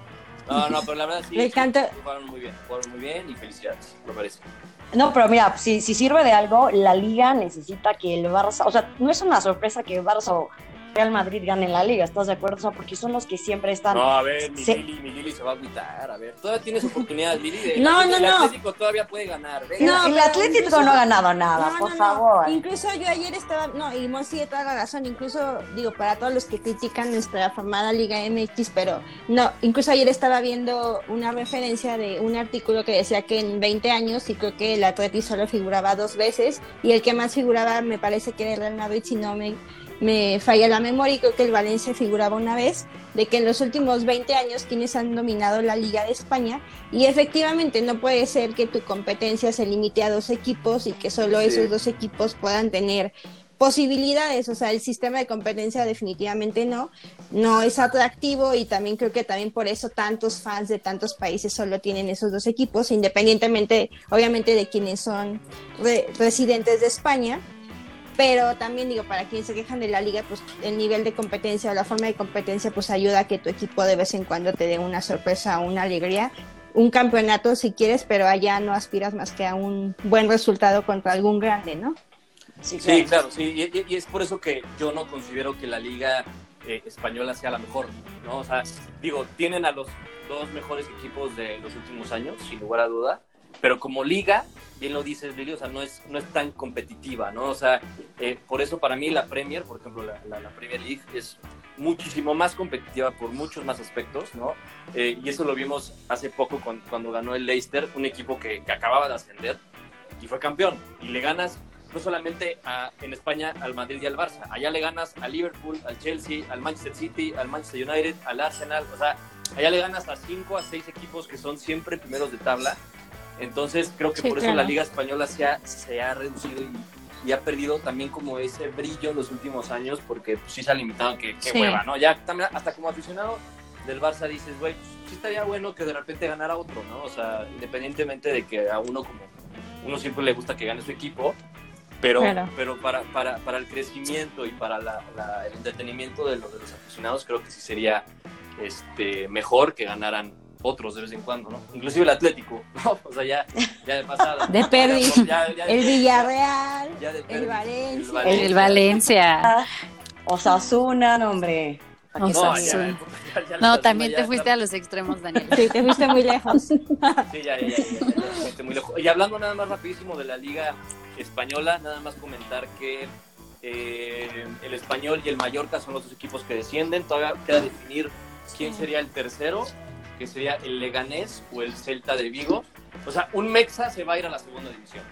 S1: No, no, pero la verdad sí.
S4: Me
S1: sí,
S4: encanta.
S1: Jugaron muy bien, jugaron muy bien y felicidades, me parece.
S3: No, pero mira, si, si sirve de algo, la liga necesita que el Barça, o sea, no es una sorpresa que el Barça Real Madrid ganen la liga, ¿estás de acuerdo? O sea, porque son los que siempre están...
S1: No, a ver, mi
S3: Sí.
S1: Lili, mi Lili se va a agüitar, a ver. Todavía tienes oportunidades, Lili. De,
S4: No,
S1: el
S4: no, no.
S1: Atlético todavía puede ganar. Venga.
S4: No,
S3: el Atlético
S4: incluso-
S3: no ha ganado nada,
S4: No,
S3: por
S4: no, no.
S3: favor.
S4: Incluso yo ayer estaba, no, y Mon tiene toda la razón, incluso digo, para todos los que critican nuestra formada Liga MX, pero no, incluso ayer estaba viendo una referencia de un artículo que decía que en 20 años, y creo que el Atleti solo figuraba dos veces, y el que más figuraba me parece que era el Real Madrid, si no me, me falla la memoria, y creo que el Valencia figuraba una vez, de que en los últimos 20 años quienes han dominado la Liga de España, y efectivamente no puede ser que tu competencia se limite a dos equipos y que solo
S1: Sí.
S4: esos dos equipos puedan tener posibilidades, o sea, el sistema de competencia definitivamente no, no es atractivo y también creo que también por eso tantos fans de tantos países solo tienen esos dos equipos, independientemente, obviamente, de quienes son re- residentes de España, pero también digo, para quienes se quejan de la liga, pues el nivel de competencia o la forma de competencia pues ayuda a que tu equipo de vez en cuando te dé una sorpresa o una alegría, un campeonato si quieres, pero allá no aspiras más que a un buen resultado contra algún grande, ¿no?
S3: Sí,
S1: Sí, claro, sí, y, y- y es por eso que yo no considero que la liga eh, española sea la mejor, ¿no? O sea, digo, tienen a los dos mejores equipos de los últimos años, sin lugar a duda, pero como liga, bien lo dices, Lili, o sea, no es, no es tan competitiva, ¿no? O sea, eh, por eso para mí la Premier, por ejemplo, la, la- la Premier League es muchísimo más competitiva por muchos más aspectos, ¿no? Eh, y eso lo vimos hace poco con- cuando ganó el Leicester, un equipo que, que acababa de ascender y fue campeón. Y le ganas no solamente a- en España al Madrid y al Barça, allá le ganas al Liverpool, al Chelsea, al Manchester City, al Manchester United, al Arsenal, o sea, allá le ganas a cinco a seis equipos que son siempre primeros de tabla. Entonces creo que
S2: Sí,
S1: por eso la liga española se ha, se ha reducido y, y ha perdido también como ese brillo en los últimos años porque pues, sí se ha limitado, que, que
S2: Sí.
S1: hueva, ¿no? Ya también, hasta como aficionado del Barça dices, güey, pues, sí estaría bueno que de repente ganara otro, ¿no? O sea, independientemente de que a uno como uno siempre le gusta que gane su equipo, pero,
S4: Claro.
S1: pero para, para, para el crecimiento y para la- la- el entretenimiento de los, de los aficionados creo que sí sería este, mejor que ganaran otros de vez en cuando, ¿no? Inclusive el Atlético, ¿no? O sea, ya, ya de pasada.
S4: De Perdi.
S1: Ya- ya-
S4: El Villarreal,
S1: ya de
S4: el
S1: Perdi.
S4: Valencia.
S2: El, el Valencia.
S3: Osasuna, no, hombre. ¿A qué
S2: O
S1: No,
S2: No, también te fuiste a los extremos, Daniel.
S4: Sí, te fuiste muy lejos.
S1: Sí, ya, ya, ya, ya, ya, ya, fuiste muy lejos. Y hablando nada más rapidísimo de la liga española, nada más comentar que eh, el español y el Mallorca son los dos equipos que descienden. Todavía queda definir quién sería el tercero, que sería el Leganés o el Celta de Vigo. O sea, un Mexa se va a ir a la segunda división.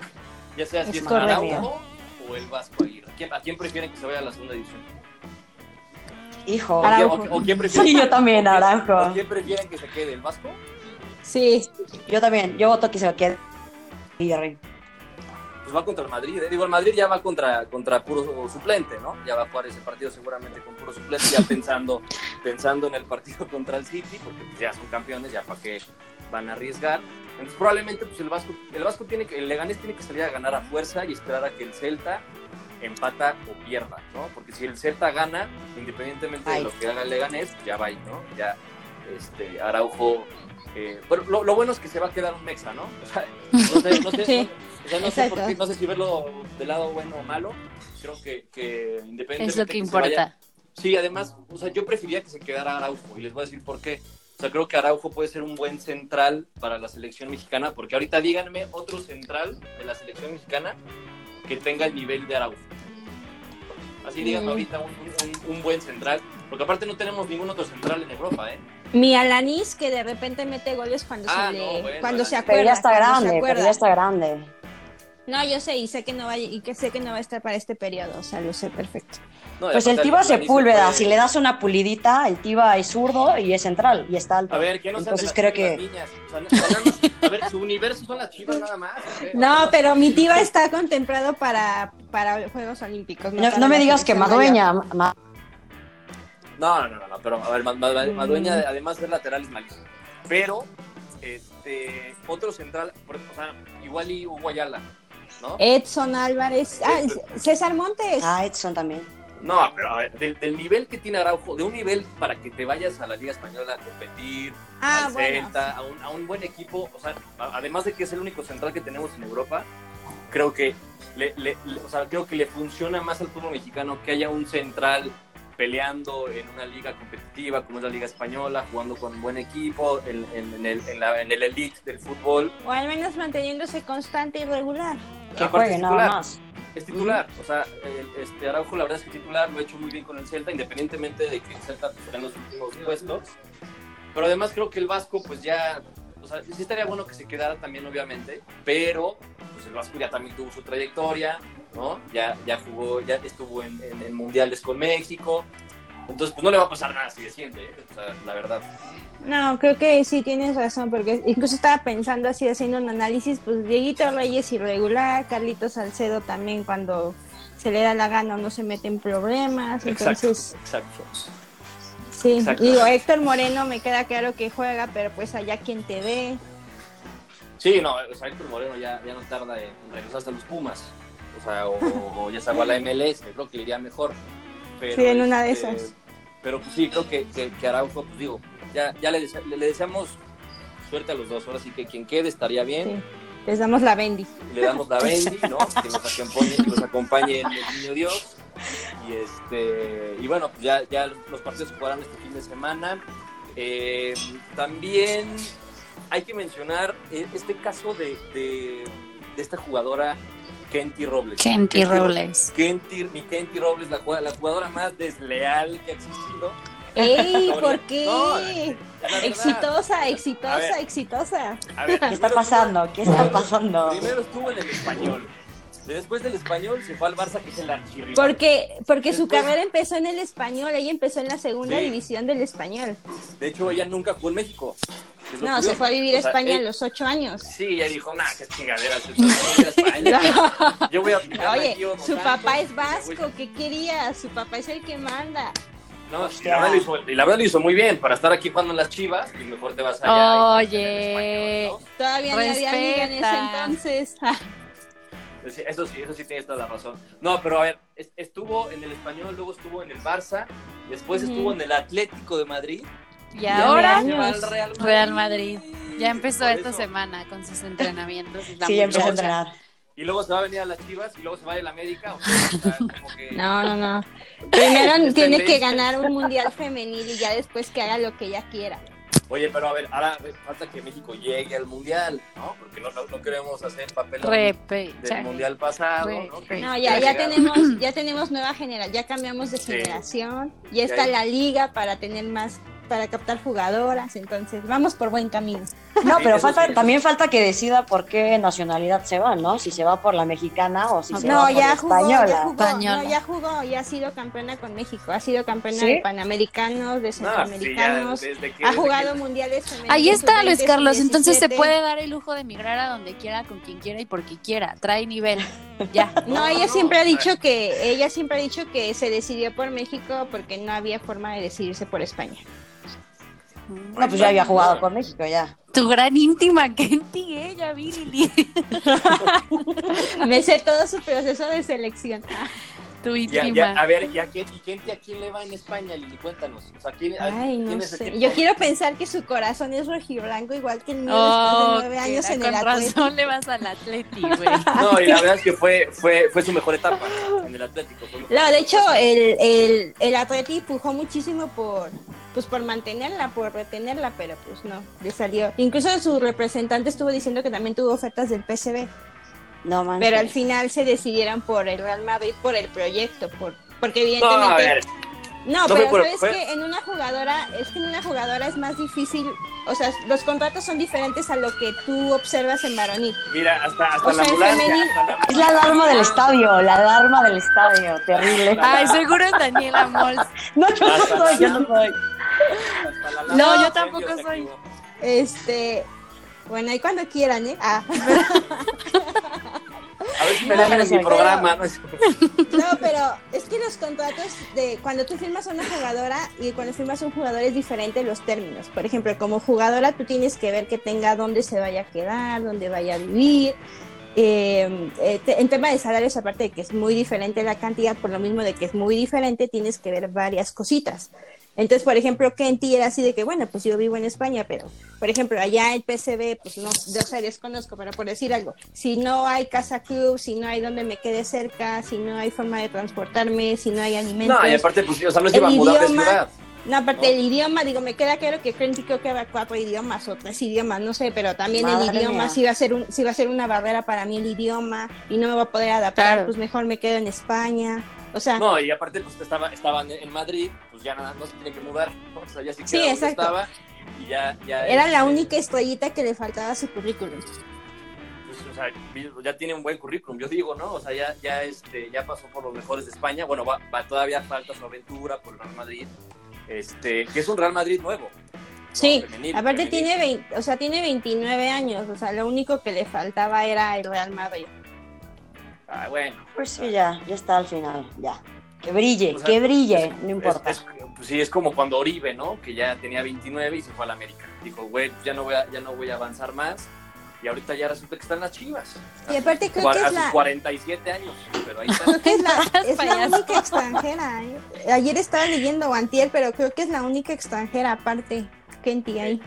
S1: Ya sea si
S4: Es.
S1: Araujo o el Vasco Aguirre. ¿A quién, a quién prefieren que se vaya a la segunda división?
S3: Hijo.
S1: ¿O quién-
S4: Araujo.
S1: o- o quién prefieren-
S3: Sí, yo también,
S1: o quién-
S3: Araujo.
S1: ¿O quién prefieren que se quede, el Vasco?
S4: Sí,
S3: Yo también, yo voto que se quede Villarreal.
S1: Pues va contra el Madrid. ¿eh? Digo, el Madrid ya va contra, contra puro suplente, ¿no? Ya va a jugar ese partido seguramente con puro suplente, ya pensando, pensando en el partido contra el City, porque pues, ya son campeones, ya para qué van a arriesgar. Entonces probablemente pues el Vasco, el Vasco tiene que, el Leganés tiene que salir a ganar a fuerza y esperar a que el Celta empata o pierda, ¿no? Porque si el Celta gana, independientemente de
S3: Ay.
S1: lo que haga el Leganés, ya va ahí, ¿no? Ya, Este, Araujo. eh, pero lo, lo bueno es que se va a quedar un mexa, ¿no? O sea, no sé, no sé,
S4: Sí.
S1: O sea, no sé, por
S4: Exacto.
S1: qué, no sé si verlo del lado bueno o malo. Creo que, que independientemente.
S2: Es lo que
S1: se
S2: importa.
S1: vaya- Sí, además, o sea, yo prefería que se quedara Araujo y les voy a decir por qué. O sea, creo que Araujo puede ser un buen central para la selección mexicana, porque ahorita díganme otro central de la selección mexicana que tenga el nivel de Araujo. Así díganme
S4: Mm.
S1: ahorita un, un- un buen central, porque aparte no tenemos ningún otro central en Europa, ¿eh?
S4: Mi Alanis que de repente mete goles cuando
S1: Ah,
S4: se le,
S1: no, bueno,
S4: cuando se
S1: Alanis.
S4: acuerda.
S3: Pero ya está
S4: se
S3: grande, pero ya está grande.
S4: No, yo sé y sé que no va y que sé que no va a estar para este periodo, o sea, lo sé perfecto.
S1: No,
S3: Pues el
S1: Alanis
S3: Sepúlveda,
S1: fue-
S3: si le das una pulidita, el Tiva es zurdo y es central y está alto.
S1: A ver, que no
S3: Entonces
S1: las
S3: creo que
S1: niñas. A ver, su universo son las chivas nada más. ¿o qué?
S4: No, pero mi Tiva está contemplado para, para Juegos Olímpicos.
S3: no, me digas que Madueña, ma-
S1: No, no, no, no, pero a ver,
S3: Mm.
S1: Madueña, además de lateral, es malísimo. Pero, este, otro central, o sea, igual y Hugo Ayala,
S4: Edson Álvarez. Ah, César Montes.
S3: ah, Edson también.
S1: No, pero a ver, del, del nivel que tiene Araujo, de un nivel para que te vayas a la Liga Española a competir,
S4: Ah,
S1: al
S4: bueno.
S1: Celta, a, un, a un buen equipo, o sea, además de que es el único central que tenemos en Europa, creo que le, le- le- o sea, creo que le funciona más al fútbol mexicano que haya un central peleando en una liga competitiva como es la Liga Española, jugando con un buen equipo, en, en- en el, en, la- en el elite del fútbol.
S4: O al menos manteniéndose constante y regular.
S3: Que juegue
S1: es
S3: nada
S1: titular.
S3: más.
S1: Es titular, o sea, el- este Araujo la verdad es que titular lo ha hecho muy bien con el Celta, independientemente de que el Celta pues, está en los últimos puestos. Pero además creo que el Vasco, pues ya, o sea, sí estaría bueno que se quedara también, obviamente, pero pues el Vasco ya también tuvo su trayectoria, ¿no? Ya, ya jugó, ya estuvo en, en- en mundiales con México. Entonces, pues no le va a pasar nada si desciende, ¿eh? o sea, la verdad.
S4: No, creo que sí tienes razón, porque incluso estaba pensando así, haciendo un análisis, pues Dieguito Reyes irregular, Carlitos Salcedo también cuando se le da la gana no se mete en problemas, entonces
S1: exacto.
S4: sí,
S1: exacto.
S4: digo, Héctor Moreno me queda claro que juega, pero pues allá quien te ve,
S1: Sí, no, o sea, Héctor Moreno ya, ya no tarda en regresar hasta los Pumas. O sea, o, o ya va a la MLS, creo que iría mejor. Pero,
S4: Sí, en una de
S1: este,
S4: esas.
S1: Pero pues sí, creo que, que, que Araujo, pues digo, ya, ya le, dese- le, le deseamos suerte a los dos. Ahora sí que quien quede estaría bien.
S4: les damos la bendi.
S1: Le damos la Bendy, ¿no? Que nos acompañe, que nos acompañe el Niño Dios. Y este y bueno, pues ya, ya los partidos se jugarán este fin de semana. Eh, también hay que mencionar eh, este caso de, de, de esta jugadora Kenty Robles.
S2: Kenty Robles.
S1: Kenty, mi Kenty Robles, la, jugadora más desleal que ha existido.
S4: ¡Ey! ¿Por qué? exitosa,
S1: A
S4: exitosa,
S1: ver.
S4: exitosa.
S1: A ver,
S3: ¿Qué está pasando? ¿Qué está pasando?
S1: Primero estuvo en el español. Después del español se fue al Barça, que es el archirrival.
S4: Porque, porque su
S1: Después-
S4: carrera empezó en el español, ella empezó en la segunda
S1: Sí.
S4: división del español.
S1: De hecho, ella nunca jugó en México.
S4: No, se
S1: curioso.
S4: fue a vivir a
S1: O sea,
S4: España a los ocho años.
S1: Sí, ella dijo, nah, qué chingaderas. eso, no voy a ir a España. Yo voy a
S4: Oye, su papá es vasco, ¿qué quería? Su papá es el que manda.
S1: No, y la, verdad lo hizo, y la verdad lo hizo muy bien. Para estar aquí jugando en las chivas, y mejor te vas allá. y-
S2: Oye.
S4: Todavía no había liga en ese entonces.
S1: Eso sí, eso sí tienes toda la razón. No, pero a ver, es- estuvo en el español, luego estuvo en el Barça, después estuvo en el Atlético de Madrid.
S2: Y
S4: Ya
S2: ahora
S4: me
S1: se va
S4: años.
S1: al Real Madrid.
S2: Real Madrid. Ya empezó esta
S1: eso.
S2: semana con sus entrenamientos. Está
S3: Sí, ya empezó a entrenar.
S1: Y luego se va a venir a las chivas y luego se va a ir a la América. O sea, como que-
S4: No, no, no. Primero tiene que ganar un mundial femenil y ya después que haga lo que ella quiera.
S1: Oye, pero a ver, ahora falta que México llegue al mundial, ¿no? Porque no, no, no queremos hacer papel del mundial pasado, ¿no?
S4: No, ya, ya tenemos, ya tenemos nueva generación, ya cambiamos de
S1: Sí.
S4: generación, ya
S1: Ya
S4: está
S1: hay-
S4: la liga para tener más, para captar jugadoras, entonces vamos por buen camino.
S3: No, pero falta, también falta que decida por qué nacionalidad se va, ¿no? Si se va por la mexicana o si se va
S4: No,
S3: por la
S4: jugó,
S3: española.
S4: ya jugó,
S2: Española.
S4: no, ya jugó, ya ha sido campeona con México, ha sido campeona
S3: ¿Sí?
S4: de panamericanos, de
S1: No, sí, ya,
S4: centroamericanos,
S1: desde que,
S4: ha
S1: desde
S4: jugado
S1: que-
S4: mundiales.
S2: Ahí está,
S4: sub-20,
S2: Luis Carlos. Entonces se
S4: sub-17.
S2: puede dar el lujo de emigrar a donde quiera, con quien quiera y por quien quiera. Trae nivel. Ya.
S4: No,
S1: No,
S4: ella
S1: no,
S4: siempre ha dicho que ella siempre ha dicho que se decidió por México porque no había forma de decidirse por España.
S3: No, pues ya había jugado con México, ya.
S2: Tu gran íntima, Kenty, ella, Virili.
S4: Me sé todo su proceso de selección.
S2: Tu
S1: Ya,
S2: íntima.
S1: ya, a ver, ¿y a quién, y quién- a quién le va en España, Lili? Cuéntanos. O sea, ¿quién, a-
S4: Ay,
S1: quién
S4: no
S1: es el
S4: sé.
S1: equipo?
S4: Yo quiero pensar que su corazón es rojiblanco, igual que el mío
S2: Oh,
S4: después de nueve años en
S2: con
S4: el Atlético.
S2: razón le vas al Atleti, güey.
S1: No, y la verdad es que fue, fue, fue su mejor etapa en el Atlético.
S4: No, de hecho, el, el, el Atleti pujó muchísimo por pues por mantenerla, por retenerla, pero pues no, le salió. Incluso su representante estuvo diciendo que también tuvo ofertas del PSV,
S3: No manches.
S4: pero al final se decidieron por el Real Madrid, por el proyecto, por porque
S1: No,
S4: evidentemente
S1: a ver,
S4: No,
S1: No
S4: pero sabes
S1: fue-
S4: que en una jugadora, es que en una jugadora es más difícil, o sea, los contratos son diferentes a lo que tú observas en varonil.
S1: mira, hasta, hasta
S4: O
S1: la
S4: sea, en
S1: ambulancia.
S4: femenil-
S1: hasta la-
S3: Es la alarma del estadio, la alarma del estadio, terrible.
S2: Ay, seguro es Daniela Mols.
S3: No, yo no soy, yo no soy.
S2: No, yo tampoco soy.
S4: Este, bueno, ahí cuando quieran, ¿eh? Ah.
S1: A ver si me
S3: No,
S1: dejan en
S3: pero
S1: mi programa. ¿no?
S4: No, pero es que los contratos de cuando tú firmas a una jugadora y cuando firmas a un jugador es diferente los términos. Por ejemplo, como jugadora tú tienes que ver que tenga dónde se vaya a quedar, dónde vaya a vivir. Eh, eh, te- en tema de salarios, aparte de que es muy diferente la cantidad, por lo mismo de que es muy diferente, tienes que ver varias cositas. Entonces, por ejemplo, Kenty era así de que, bueno, pues yo vivo en España, pero, por ejemplo, allá el PCB, pues no, yo sé, desconozco, pero por decir algo, si no hay casa club, si no hay donde me quede cerca, si no hay forma de transportarme, si no hay alimentos.
S1: No, y aparte, pues, o sea, no se iba a mudar de
S4: idioma-
S1: ciudad.
S4: No, aparte
S1: ¿no?
S4: el idioma, digo, me queda claro que Kenty creo que va cuatro idiomas o tres idiomas, no sé, pero también el idioma sí va a ser un, sí va a ser una barrera para mí el idioma y no me va a poder adaptar,
S2: Claro.
S4: pues mejor me quedo en España. O sea,
S1: No, y aparte, pues estaba, estaban en Madrid, pues ya nada, no se tiene que mudar. ¿no? O sea, ya sí
S4: Sí, exacto.
S1: estaba. Y ya, ya
S4: era la única estrellita que le faltaba a su currículum.
S1: pues, o sea, ya tiene un buen currículum, yo digo, ¿no? O sea, ya, ya, este, ya pasó por los mejores de España. Bueno, va, va- todavía falta su aventura por el Real Madrid, este, que es un Real Madrid nuevo. ¿no?
S4: Sí,
S1: Femenil,
S4: aparte
S1: femenil.
S4: tiene 20, o sea, tiene 29 años, o sea, lo único que le faltaba era el Real Madrid.
S1: Ah, bueno.
S3: Pues sí, ya, ya está al final, ya. Que brille,
S1: O sea,
S3: que brille,
S1: es-
S3: no importa.
S1: es- es- pues sí, es como cuando Oribe, ¿no? Que ya tenía 29 y se fue a la América. Dijo, güey, ya no voy a, ya no voy a avanzar más. Y ahorita ya resulta que están las chivas.
S4: Y aparte creo
S1: Cua-
S4: que
S1: a
S4: es
S1: sus
S4: la,
S1: 47 años. Pero ahí está.
S4: es la, es la única extranjera. ¿eh? Ayer estaba leyendo Guantier, pero creo que es la única extranjera aparte, Kenty ahí.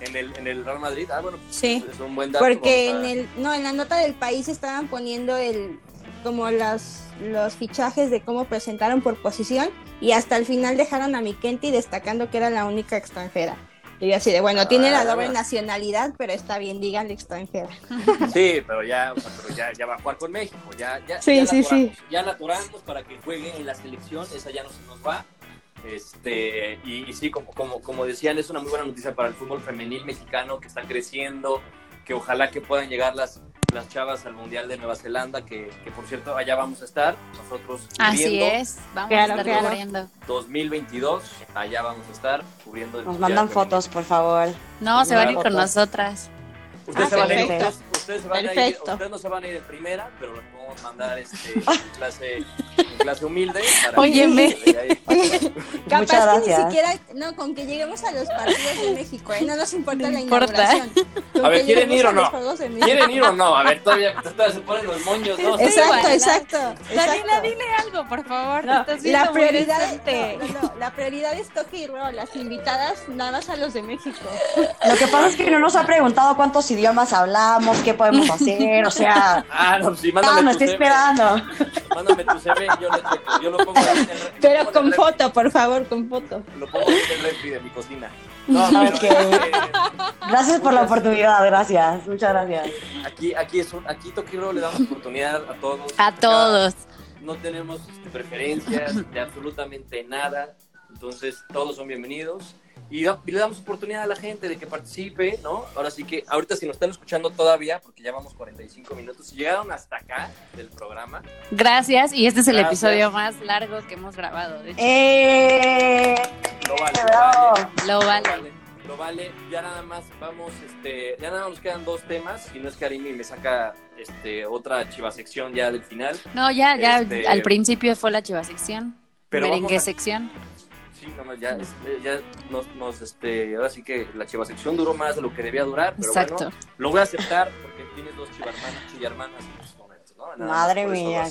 S1: En, el, en el Real Madrid. Ah, bueno, pues
S4: Sí.
S1: es un buen dato.
S4: Porque en el, no, en la nota del país estaban poniendo el como las los fichajes de cómo presentaron por posición y hasta el final dejaron a mi Kenty destacando que era la única extranjera. Y yo así de, bueno, tiene la
S1: Ah.
S4: doble nacionalidad, pero está bien, díganle extranjera.
S1: Sí, pero ya, pero ya, ya va a jugar con México. Ya, ya,
S4: Sí,
S1: ya
S4: sí,
S1: la
S4: sí.
S1: Ya la para que juegue en la selección. Esa ya no se nos va. Este, y, y sí, como, como, como decían, es una muy buena noticia para el fútbol femenil mexicano que está creciendo, que ojalá que puedan llegar las, las chavas al Mundial de Nueva Zelanda, que, que por cierto allá vamos a estar, nosotros
S2: Así es, vamos
S4: Claro,
S2: a estar
S4: claro.
S2: cubriendo.
S1: 2022, allá vamos a estar cubriendo el
S3: Nos
S1: Mundial
S3: mandan
S1: femenil.
S3: fotos, por favor.
S2: No, se van a ir con nosotras.
S1: Ustedes,
S4: Ah,
S1: se van a ir- ustedes- se van a ir-
S4: Perfecto.
S1: ustedes no se van a ir en primera, pero podemos mandar este, en, clase, en clase humilde. Para
S2: Óyeme.
S4: Capaz
S3: Muchas
S4: que
S3: gracias.
S4: ni siquiera, no, con que lleguemos a los partidos de México, ¿eh? no nos importa
S2: No
S4: la
S2: importa.
S4: inauguración. Con
S1: A ver, ¿quieren ir o no? ¿Quieren ir o no? A ver, todavía, todavía se ponen los moños,
S4: Exacto, exacto,
S2: Daniela, dile algo, por favor.
S3: No,
S4: La prioridad, no, la prioridad es Toque y las invitadas nada más a los de México.
S3: Lo que pasa es que no nos ha preguntado cuántos idiomas hablamos, qué podemos hacer, o sea,
S1: Ah, no, sí, mándame
S3: estoy
S1: CV.
S3: esperando.
S1: Mándame tu CV, yo lo checo. Yo lo pongo en el
S4: Pero
S1: pongo
S4: con
S1: el
S4: foto, por favor, con foto.
S1: Lo pongo en el refri de mi cocina. No, eh,
S3: Gracias por la oportunidad, gracias, muchas gracias.
S1: aquí, aquí, es un, aquí Toquiro le damos oportunidad a todos.
S2: A todos.
S1: No tenemos este, preferencias de absolutamente nada. Entonces, todos son bienvenidos. Y, da- y le damos oportunidad a la gente de que participe, ¿no? Ahora sí que, ahorita si nos están escuchando todavía, porque ya vamos 45 minutos, si llegaron hasta acá del programa,
S2: Gracias. Y este es el
S1: Gracias.
S2: episodio más largo que hemos grabado. De hecho,
S3: Eh,
S1: lo vale, lo vale.
S2: lo
S1: Lo
S2: vale.
S1: vale, lo vale. Ya nada más vamos, este, ya nada más nos quedan dos temas. Y no es que Arimi me saca este, otra chivasección ya del final.
S2: No, ya, ya
S1: Este-
S2: al principio fue la chiva sección.
S1: Pero
S2: merengue
S1: vamos a-
S2: sección.
S1: Sí, no, no, ya, este, ya nos, nos, este, ahora sí que la chivasección duró más de lo que debía durar. Pero
S2: Exacto.
S1: bueno, lo voy a aceptar porque tienes dos chivarmanas, chivarmanas en estos momentos, ¿no? Nada
S3: Madre mía.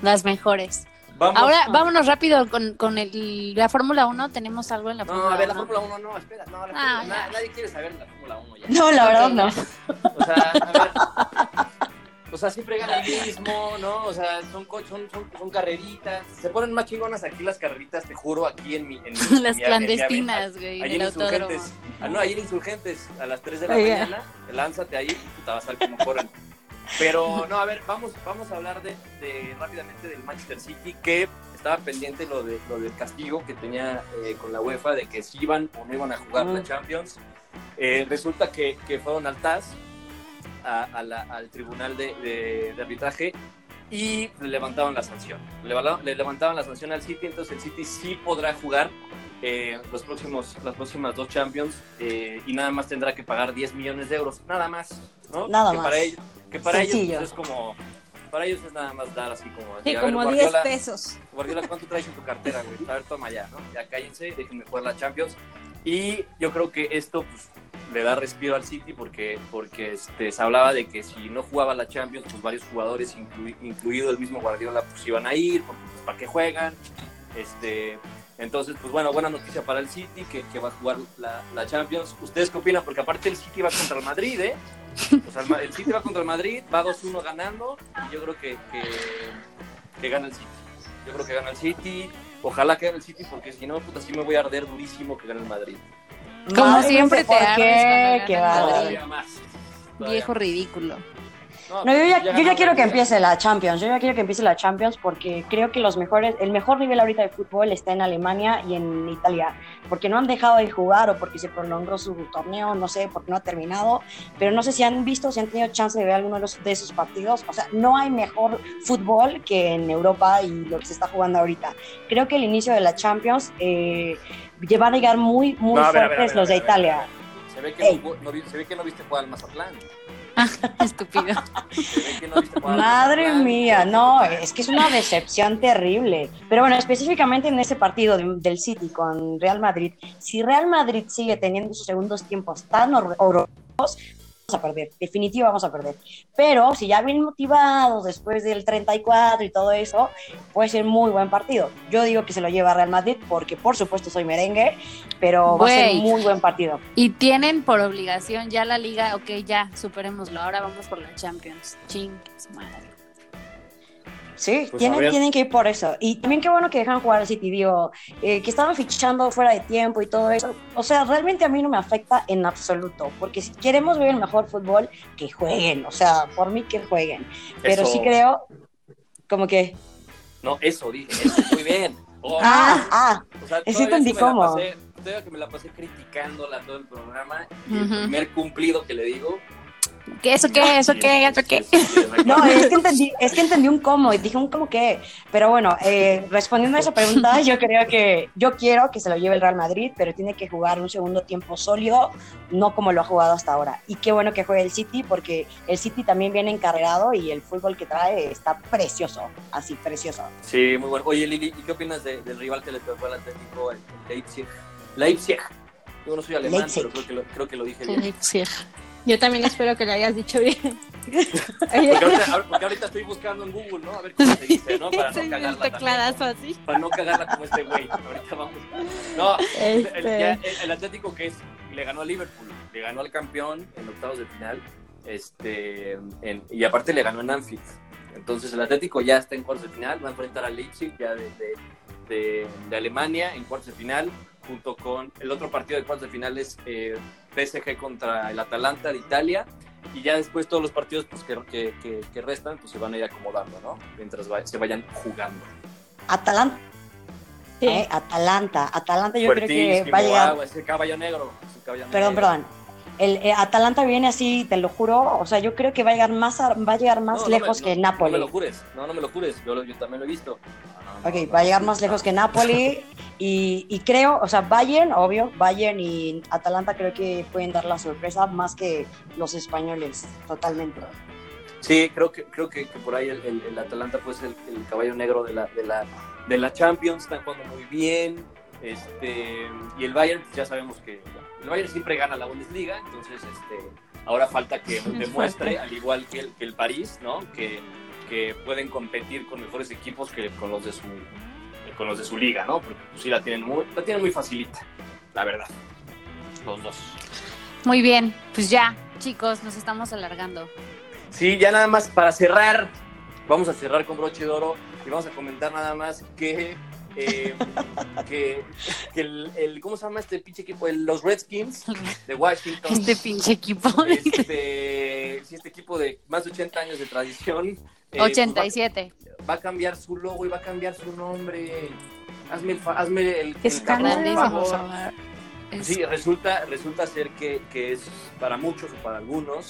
S2: Las mejores.
S1: Vamos.
S2: Ahora, vámonos rápido con, con el, la Fórmula 1. ¿Tenemos algo en la
S1: No,
S2: Fórmula
S1: a ver, la
S2: 1?
S1: Fórmula 1 no, espera, no, la
S2: Ah,
S1: Fórmula- na- nadie quiere saber de la Fórmula 1 ya.
S3: No, la verdad no.
S1: O sea, a ver. O sea, siempre gana el mismo, ¿no? O sea, son, son, son, son carreritas. Se ponen más chingonas aquí las carreritas, te juro, aquí en mi. En mi-
S2: Las
S1: mi-
S2: clandestinas, güey,
S1: Allí en. Insurgentes. Ah, no, allí en Insurgentes, a las 3 de la
S4: Oiga.
S1: mañana. Lánzate ahí, puta, vas a ver cómo corren. Pero, no, a ver, vamos, vamos a hablar de, de- rápidamente del Manchester City, que estaba pendiente lo, de, lo del castigo que tenía eh, con la UEFA, de que si iban o no iban a jugar la. Champions. Eh, resulta que, que fueron al TAS, a- a la- al tribunal de, de- de arbitraje, y le levantaban la sanción. Le, le levantaban la sanción al City, entonces el City sí podrá jugar eh, los próximos, las próximas dos Champions eh, y nada más tendrá que pagar 10 millones de euros, nada más, ¿no?
S3: Nada
S1: que
S3: más.
S1: Para ellos, que para ellos
S3: Sencillo.
S1: pues, es como, para ellos es nada más dar así como,
S4: Sí,
S1: a ver,
S4: como 10
S1: Guardiola,
S4: pesos.
S1: Guardiola, ¿cuánto traes en tu cartera, güey? A ver, toma ya, ¿no? Ya cállense, déjenme jugar la Champions. Y yo creo que esto pues, le da respiro al City porque, porque este, se hablaba de que si no jugaba la Champions, pues varios jugadores, inclui- incluido el mismo Guardiola, pues iban a ir, pues, ¿para qué juegan? Este, entonces, pues bueno, buena noticia para el City que, que va a jugar la, la Champions. ¿Ustedes qué opinan? Porque aparte el City va contra el Madrid, ¿eh? O sea, el, el City va contra el Madrid, va 2-1 ganando y yo creo que, que, que gana el City. Yo creo que gana el City. Ojalá que gane el City porque si no, puta, sí me voy a arder durísimo que gane el Madrid.
S2: Como
S3: Madre,
S2: siempre
S3: no sé
S2: te ardes
S3: qué, qué.
S1: Todavía más. Todavía
S2: Viejo
S1: más.
S2: ridículo.
S3: No, yo ya, yo ya quiero que empiece la Champions. Yo ya quiero que empiece la Champions porque creo que los mejores, el mejor nivel ahorita de fútbol está en Alemania y en Italia, porque no han dejado de jugar o porque se prolongó su torneo, no sé, porque no ha terminado. Pero no sé si han visto, si han tenido chance de ver alguno de, los, de esos partidos. O sea, no hay mejor fútbol que en Europa y lo que se está jugando ahorita. Creo que el inicio de la Champions eh, van a llegar muy, muy
S1: No, a ver, a ver,
S3: fuertes
S1: a ver,
S3: los de Italia.
S1: a ver. Se ve, que
S3: Ey.
S1: no, no vi- se ve que no viste jugar al Mazatlán.
S2: Estúpido.
S3: Madre mía, no, es que es una decepción terrible. Pero bueno, específicamente en ese partido de- del City con Real Madrid, si Real Madrid sigue teniendo sus segundos tiempos tan hor- horrorosos, a perder, definitivo vamos a perder. Pero si ya bien motivados después del 34 y todo eso, puede ser muy buen partido. Yo digo que se lo lleva Real Madrid porque por supuesto soy merengue, pero va a ser muy buen partido.
S2: Y tienen por obligación ya la liga, ok, ya, superémoslo. Ahora vamos por la Champions. Ching, madre.
S3: Sí,
S1: Pues
S3: tienen, tienen que ir por eso. Y también qué bueno que dejan jugar al City, digo, eh, que estaban fichando fuera de tiempo y todo eso. O sea, realmente a mí no me afecta en absoluto, porque si queremos ver el mejor fútbol, que jueguen, o sea, por mí que jueguen. Pero
S1: Eso.
S3: sí creo, como que...
S1: No, eso dije, eso, muy bien. Oh,
S3: Ah, ah,
S1: o sea, me la
S3: cómo.
S1: Todavía que me la pasé criticándola todo el programa y
S2: Ujú.
S1: el primer cumplido que le digo.
S2: ¿Qué, eso qué, eso qué, eso qué?
S3: No, es que entendí, es que entendí un cómo, y dije un cómo qué. Pero bueno, eh, respondiendo a esa pregunta, yo creo que, yo quiero que se lo lleve el Real Madrid, pero tiene que jugar un segundo tiempo sólido, no como lo ha jugado hasta ahora. Y qué bueno que juegue el City, porque el City también viene encarregado y el fútbol que trae está precioso, así, precioso.
S1: Sí, muy bueno. Oye, Lili, ¿y qué opinas de- del rival que le tocó al Atlético, el Leipzig? Leipzig. Yo no soy alemán,
S3: Leipzig.
S1: pero creo que, lo, creo que lo dije bien.
S4: Yo también espero que lo hayas dicho bien.
S1: Porque ahorita, porque ahorita estoy buscando en Google, ¿no? A ver cómo se dice, ¿no? Para no cagarla también,
S2: así.
S1: Para no cagarla como este güey. Ahorita vamos. No, el,
S4: Este,
S1: ya- el- el Atlético que es, le ganó a Liverpool, le ganó al campeón en octavos de final, este, en- y aparte le ganó en Anfield. Entonces el Atlético ya está en cuartos de final, va a enfrentar al Leipzig ya de, de- de- de Alemania en cuartos de final, junto con el otro partido de cuartos de final es eh, PSG contra el Atalanta de Italia. Y ya después todos los partidos pues, que, que- que- que restan pues, se van a ir acomodando, ¿no? Mientras va- se vayan jugando.
S3: Atalanta,
S4: sí.
S3: eh, Atalanta, Atalanta yo creo que va a llegar...
S1: agua, ese caballo negro. ese caballo
S3: Perdón,
S1: negro.
S3: perdón. El eh, Atalanta viene así, te lo juro. O sea, yo creo que va a llegar más, a- va a llegar más
S1: No, no
S3: lejos
S1: me-
S3: que
S1: no,
S3: Napoli.
S1: No me lo jures, no, no me lo jures, yo, lo- yo también lo he visto.
S3: Ok, va a llegar más lejos que Napoli y, y creo, o sea, Bayern, obvio, Bayern y Atalanta creo que pueden dar la sorpresa más que los españoles, totalmente.
S1: Sí, creo que, creo que, que por ahí el, el- el Atalanta pues el, el caballo negro de la, de la, de la Champions, están jugando muy bien. Este, y el Bayern, pues ya sabemos que el Bayern siempre gana la Bundesliga, entonces este, ahora falta que demuestre, al igual que el, que el París, ¿no? Que, que pueden competir con mejores equipos que con los de su, con los de su liga, ¿no? Porque pues, sí la tienen muy, la tienen muy facilita, la verdad. Los dos.
S2: Muy bien, pues ya, chicos, nos estamos alargando.
S1: Sí, ya nada más para cerrar, vamos a cerrar con broche de oro y vamos a comentar nada más que, eh, que, que el, el- ¿cómo se llama este pinche equipo? El- los Redskins de Washington.
S2: Este pinche equipo.
S1: Este, sí, este equipo de más de 80 años de tradición. eh, pues va-
S2: 87.
S1: va a cambiar su logo y va a cambiar su nombre. Hazme el, hazme el, el favor.
S2: Es-
S1: Sí, resulta, resulta ser que, que es para muchos o para algunos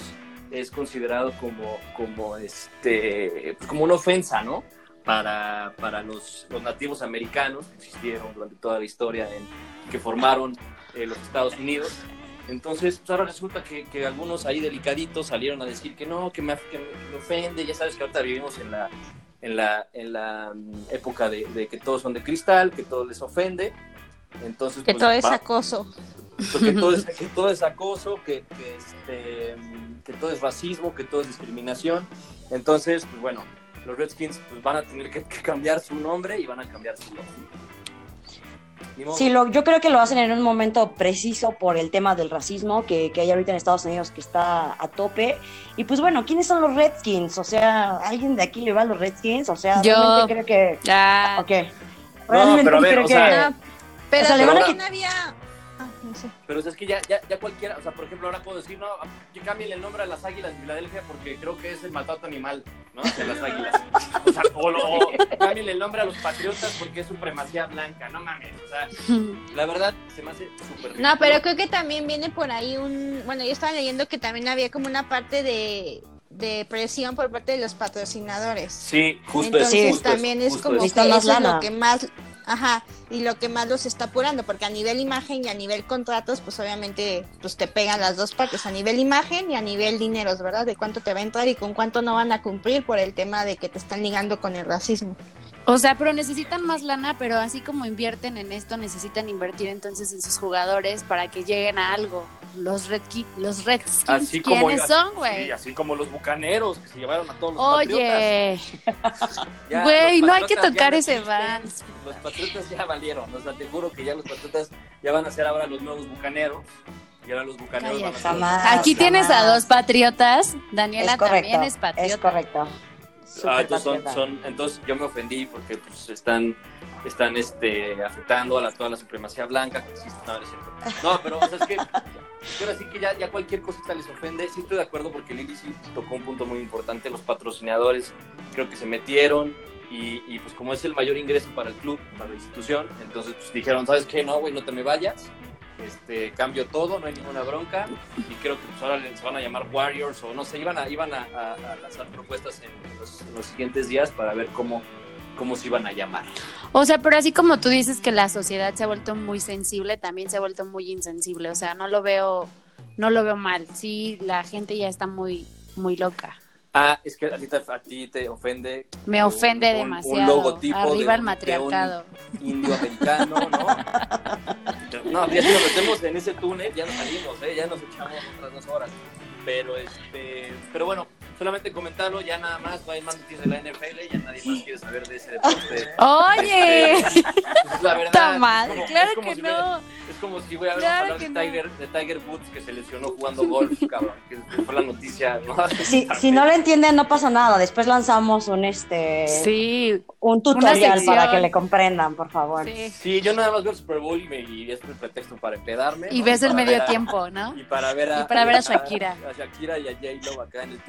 S1: es considerado como, como, este, pues, como una ofensa, ¿no? Para, para los, los nativos americanos que existieron durante toda la historia en, que formaron eh, los Estados Unidos. Entonces, pues, ahora resulta que, que algunos ahí delicaditos salieron a decir que no, que me, que me- que ofende. Ya sabes que ahorita vivimos en la, en la, en la mm, época de, de que todos son de cristal, que todo les ofende. Entonces,
S4: Que
S1: pues,
S4: todo es acoso.
S1: porque todo es, que todo es acoso, que, que, este, que todo es racismo, que todo es discriminación. Entonces, pues bueno, los Redskins pues, van a tener que, que cambiar su nombre y van a cambiar su logo.
S3: Sí, lo, yo creo que lo hacen en un momento preciso por el tema del racismo que, que hay ahorita en Estados Unidos que está a tope. Y pues bueno, ¿quiénes son los Redskins? O sea, ¿alguien de aquí le va a los Redskins? O sea,
S2: Yo.
S3: realmente creo que...
S2: Ya.
S3: Ok. Realmente
S1: pero a ver,
S3: creo
S1: o sea,
S3: que...
S4: Ah, pero
S3: o sea,
S1: le van a
S4: había.
S1: Pero es que ya, ya, ya cualquiera, o sea, por ejemplo, ahora puedo decir, no, que cambien el nombre a las águilas de Filadelfia porque creo que es el maltrato animal, ¿no? De las águilas. O sea, o, lo- o cambien el nombre a los patriotas porque es supremacía blanca, no mames. O sea, la verdad se me hace súper
S4: No, pero creo que también viene por ahí un. Bueno, yo estaba leyendo que también había como una parte de, de presión por parte de los patrocinadores.
S1: Sí, justo
S4: Entonces
S1: justo
S4: también es
S1: justo
S4: como que
S1: eso.
S4: Es lo que más. Ajá, y lo que más los está apurando, porque a nivel imagen y a nivel contratos, pues obviamente pues te pegan las dos partes, a nivel imagen y a nivel dineros, ¿verdad? De cuánto te va a entrar y con cuánto no van a cumplir por el tema de que te están ligando con el racismo.
S2: O sea, pero necesitan más lana, pero así como invierten en esto, necesitan invertir entonces en sus jugadores para que lleguen a algo. Los Redki- los Redskins,
S1: Así como,
S2: ¿quiénes son, güey?
S1: Sí, así como los bucaneros que se llevaron a todos los patriotas.
S2: Oye,
S1: Ya,
S2: güey, no hay que tocar ese. Vans.
S1: Los patriotas ya valieron. O sea, te juro que ya los patriotas ya van a ser ahora los nuevos bucaneros. Y ahora los bucaneros van a ser
S3: Jamás.
S2: Aquí tienes a
S3: jamás.
S2: dos patriotas. Daniela
S3: Es correcto,
S2: también es patriota.
S3: Es correcto.
S1: Ah, entonces, son, son- entonces yo me ofendí porque pues están, están este, afectando a la, toda la supremacía blanca existe. No, no cierto. No, pero o sea, es que pero sí que ya, ya cualquier cosita les ofende. Sí estoy de acuerdo porque Lili sí tocó un punto muy importante. Los patrocinadores creo que se metieron y, y, pues como es el mayor ingreso para el club, para la institución, entonces pues dijeron, ¿sabes qué? No, güey, no te me vayas. Este, cambio todo, no hay ninguna bronca y creo que pues ahora les van a llamar Warriors o no sé, iban a, iban a, a- a lanzar propuestas en los, en los siguientes días para ver cómo, cómo se iban a llamar.
S2: O sea, pero así como tú dices que la sociedad se ha vuelto muy sensible, también se ha vuelto muy insensible. O sea, no lo veo, no lo veo mal. Sí, la gente ya está muy, muy loca.
S1: Ah, es que a ti te, a ti te ofende.
S2: Me ofende
S1: un- un
S2: demasiado.
S1: logotipo de
S2: Arriba el
S1: un-
S2: matriarcado.
S1: de un indio americano, ¿no? No, ya si nos metemos en ese túnel, ya nos salimos, ¿eh? ya nos echamos otras dos horas. Pero, este, pero bueno, solamente comentarlo, ya nada más, no hay más noticias de la NFL, ya nadie más quiere saber de ese deporte.
S2: Oye,
S1: Este, pues, la verdad,
S2: está mal.
S1: es como-
S2: Claro
S1: es como
S2: que
S1: si
S2: no.
S1: me- es como si voy a
S2: Claro
S1: hablar
S2: que
S1: de
S2: no.
S1: Tiger, de Tiger Woods que se lesionó jugando golf, cabrón, que fue la noticia. ¿no?
S3: Si, si no lo entienden, no pasa nada. Después lanzamos un este
S2: Sí,
S3: un tutorial para que le comprendan, por favor.
S2: sí.
S1: Sí, yo nada más veo el Super Bowl y, me, y es el pretexto para empedarme.
S2: Y
S1: ¿no?
S2: ves el medio
S1: a-
S2: tiempo, ¿no?
S1: Y para ver a,
S2: Y para ver a Shakira.
S1: A, Shakira y a J-Lo acá en el.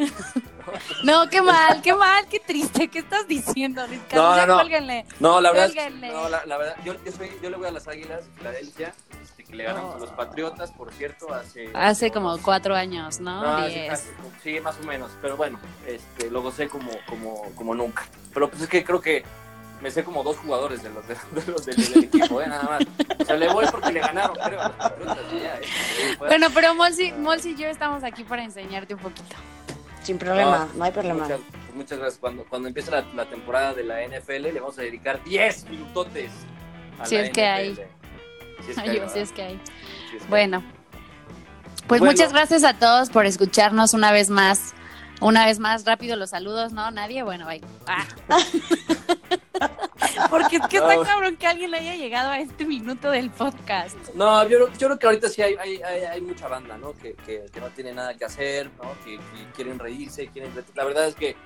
S2: No, qué mal, qué mal, qué triste. ¿Qué estás diciendo, Luis Carlos?
S1: No,
S2: Ya
S1: no, no.
S2: cuélguenle.
S1: No, la verdad,
S2: Cuélguenle.
S1: no, la, la verdad yo, yo, soy, yo le voy a las Águilas de Filadelfia, este, que le ganan a los Patriotas, por cierto, hace...
S2: Hace como
S1: unos-
S2: cuatro años, ¿no?
S1: No, hace casi- sí, más o menos, pero bueno, este, lo gocé como, como, como nunca. Pero pues es que creo que me sé como dos jugadores de los, de, de los del, del equipo, ¿eh? nada más. O sea, le voy porque le ganaron, creo, ya, ¿eh? Fue-
S2: Bueno, pero Molsi, Molsi y yo estamos aquí para enseñarte un poquito.
S3: Sin problema,
S1: No,
S3: no hay problema.
S1: Muchas, pues muchas gracias. Cuando, cuando empiece la, la temporada de la NFL, le vamos a dedicar 10 minutotes a
S2: Si
S1: la
S2: es que hay.
S1: NFL. Si es que
S2: Ay,
S1: hay,
S2: yo, sí
S1: ¿verdad?
S2: es que hay.
S1: Si es que
S2: Bueno, pues
S1: Bueno.
S2: muchas gracias a todos por escucharnos una vez más Una vez más, rápido los saludos, ¿no? Nadie, bueno, bye. Ah. Porque es que está cabrón que alguien haya llegado a este minuto del podcast.
S1: No, yo, creo- yo creo que ahorita sí hay, hay, hay, hay mucha banda, ¿no? Que, que, que no tiene nada que hacer, ¿no? Que, que quieren reírse, quieren... La verdad es que,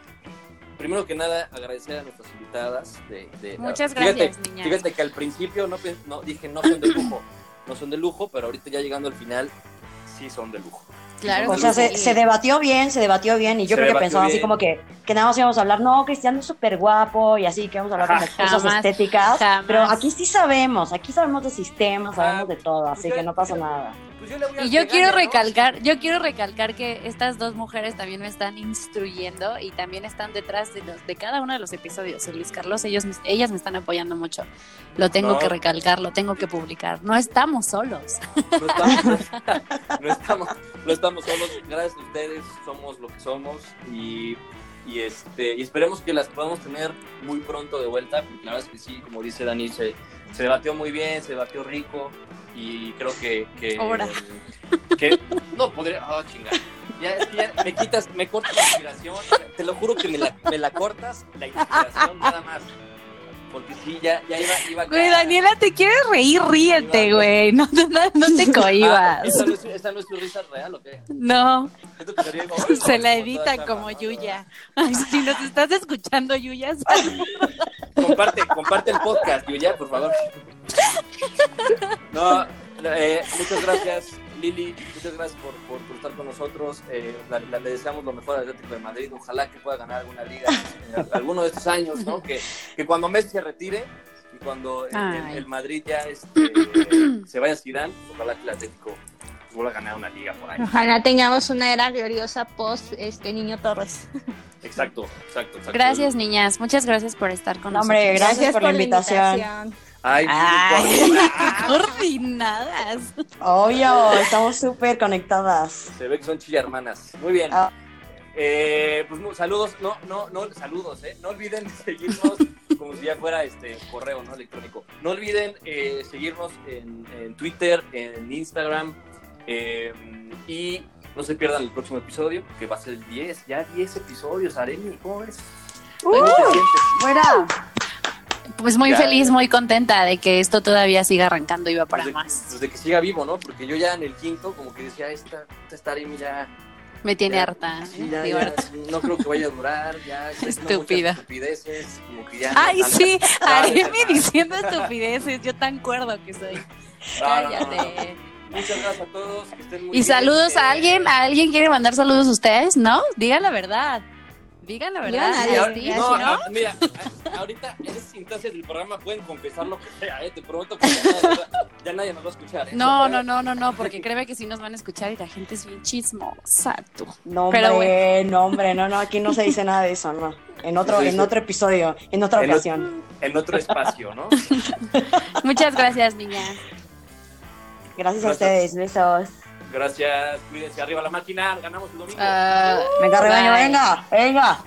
S1: primero que nada, agradecer a nuestras invitadas. De, de-
S2: Muchas
S1: fíjate-
S2: gracias, niñas.
S1: Fíjate que al principio no, no dije no son de lujo, no son de lujo, pero ahorita ya llegando al final, sí son de lujo.
S2: Claro
S3: O sea,
S2: sí.
S3: se, se debatió bien, se debatió bien y yo
S1: Se
S3: creo que pensaban así como que, que nada más íbamos a hablar, no, Cristiano es súper guapo y así, que vamos a hablar
S1: Ajá.
S3: cosas
S2: Jamás,
S3: estéticas,
S2: jamás.
S3: pero aquí sí sabemos, aquí sabemos de sistemas, sabemos
S1: Ah,
S3: de todo, así que no pasa nada.
S1: Pues yo le voy a
S2: Y yo quiero
S1: ¿no?
S2: recalcar, yo quiero recalcar que estas dos mujeres también me están instruyendo y también están detrás de los de cada uno de los episodios. Luis Carlos, ellos, ellas me están apoyando mucho. Lo tengo
S1: No.
S2: que recalcar, lo tengo que publicar. No estamos solos.
S1: No estamos, no estamos, no estamos solos, gracias a ustedes somos lo que somos y, y este y esperemos que las podamos tener muy pronto de vuelta, porque la verdad es que sí, como dice Dani, se, se debatió muy bien, se debatió rico y creo que... que
S2: Ahora.
S1: que no podría... Oh, chingada. Ya, es que ya me quitas, me cortas la inspiración, te lo juro que me la, me la cortas la inspiración nada más. Porque sí, ya, ya iba, iba.
S2: Güey, Daniela, te quieres reír, ríete, güey. No, no, no te
S1: Ah,
S2: cohibas.
S1: ¿esta, no es, esta no es tu risa real o qué?
S2: No, se la
S1: esa
S2: como. Yuya. Ay, si nos estás escuchando, Yuya,
S1: Comparte, comparte el podcast, Yuya, por favor. No, eh, muchas gracias, Lili. Muchas gracias por, por, por estar con nosotros. Eh, la- la- le deseamos lo mejor al Atlético de Madrid. Ojalá que pueda ganar alguna liga eh, alguno de estos años, ¿no? Que, que cuando Messi se retire y cuando el, el- el Madrid ya este, se vaya a Zidane, ojalá que el Atlético vuelva a ganar una liga por ahí.
S4: Ojalá tengamos una era gloriosa post este Niño Torres.
S1: Exacto, exacto, exacto.
S2: Gracias, niñas. Muchas gracias por estar con
S3: No, hombre,
S2: nosotros.
S3: Gracias por la invitación.
S1: Ay,
S2: Ay, coordinadas.
S3: Obvio, estamos súper conectadas.
S1: Se ve que son chilla hermanas. Muy bien.
S3: Ah.
S1: Eh, pues saludos, no, no, no, saludos, eh. No olviden seguirnos como si ya fuera este correo, ¿no? Electrónico. No olviden eh, seguirnos en, en Twitter, en Instagram. eh, y no se pierdan el próximo episodio, que va a ser el 10. Ya 10 episodios, Aremi. ¿Cómo ves? ¿Cómo te sientes?
S3: Fuera.
S2: Pues muy
S1: Ya.
S2: feliz, muy contenta de que esto todavía siga arrancando y va para
S1: Pues
S2: más.
S1: pues de que siga vivo, ¿no? Porque yo ya en el quinto, como que decía, esta, esta ya
S2: Me tiene
S1: Ya,
S2: harta.
S1: Sí,
S2: ¿eh?
S1: ya, no creo que vaya a durar, ya.
S2: Estúpida.
S1: Estupideces, como que ya.
S2: Ay, sí, Aremi diciendo estupideces. Yo tan cuerdo que soy.
S1: No, no, no, no.
S2: Cállate.
S1: Muchas gracias a todos, que estén muy
S2: Y
S1: bien.
S2: saludos
S1: Eh,
S2: a alguien. ¿A alguien quiere mandar saludos a ustedes? ¿No? Digan la verdad. Digan la verdad. Sí,
S4: verdad,
S1: no,
S2: no,
S1: a- mira, a- ahorita en esas instancias del programa pueden confesar lo que sea, ¿eh? Te prometo que ya nadie, ya nadie nos va a escuchar. ¿eh?
S2: No, no, no, no, no, porque créeme que sí nos van a escuchar y la gente es bien chismosa, tú.
S3: No,
S2: Pero
S3: hombre, no, hombre, no, no, aquí no se dice nada de eso, no. En otro,
S1: Sí, sí,
S3: en otro episodio, en otra
S1: En
S3: ocasión.
S1: En otro espacio, ¿no?
S2: Muchas gracias, niñas.
S3: Gracias a ustedes, besos.
S1: Gracias, cuídense arriba la máquina, ganamos el domingo.
S2: Ah,
S3: Venga, rebaño, venga, venga.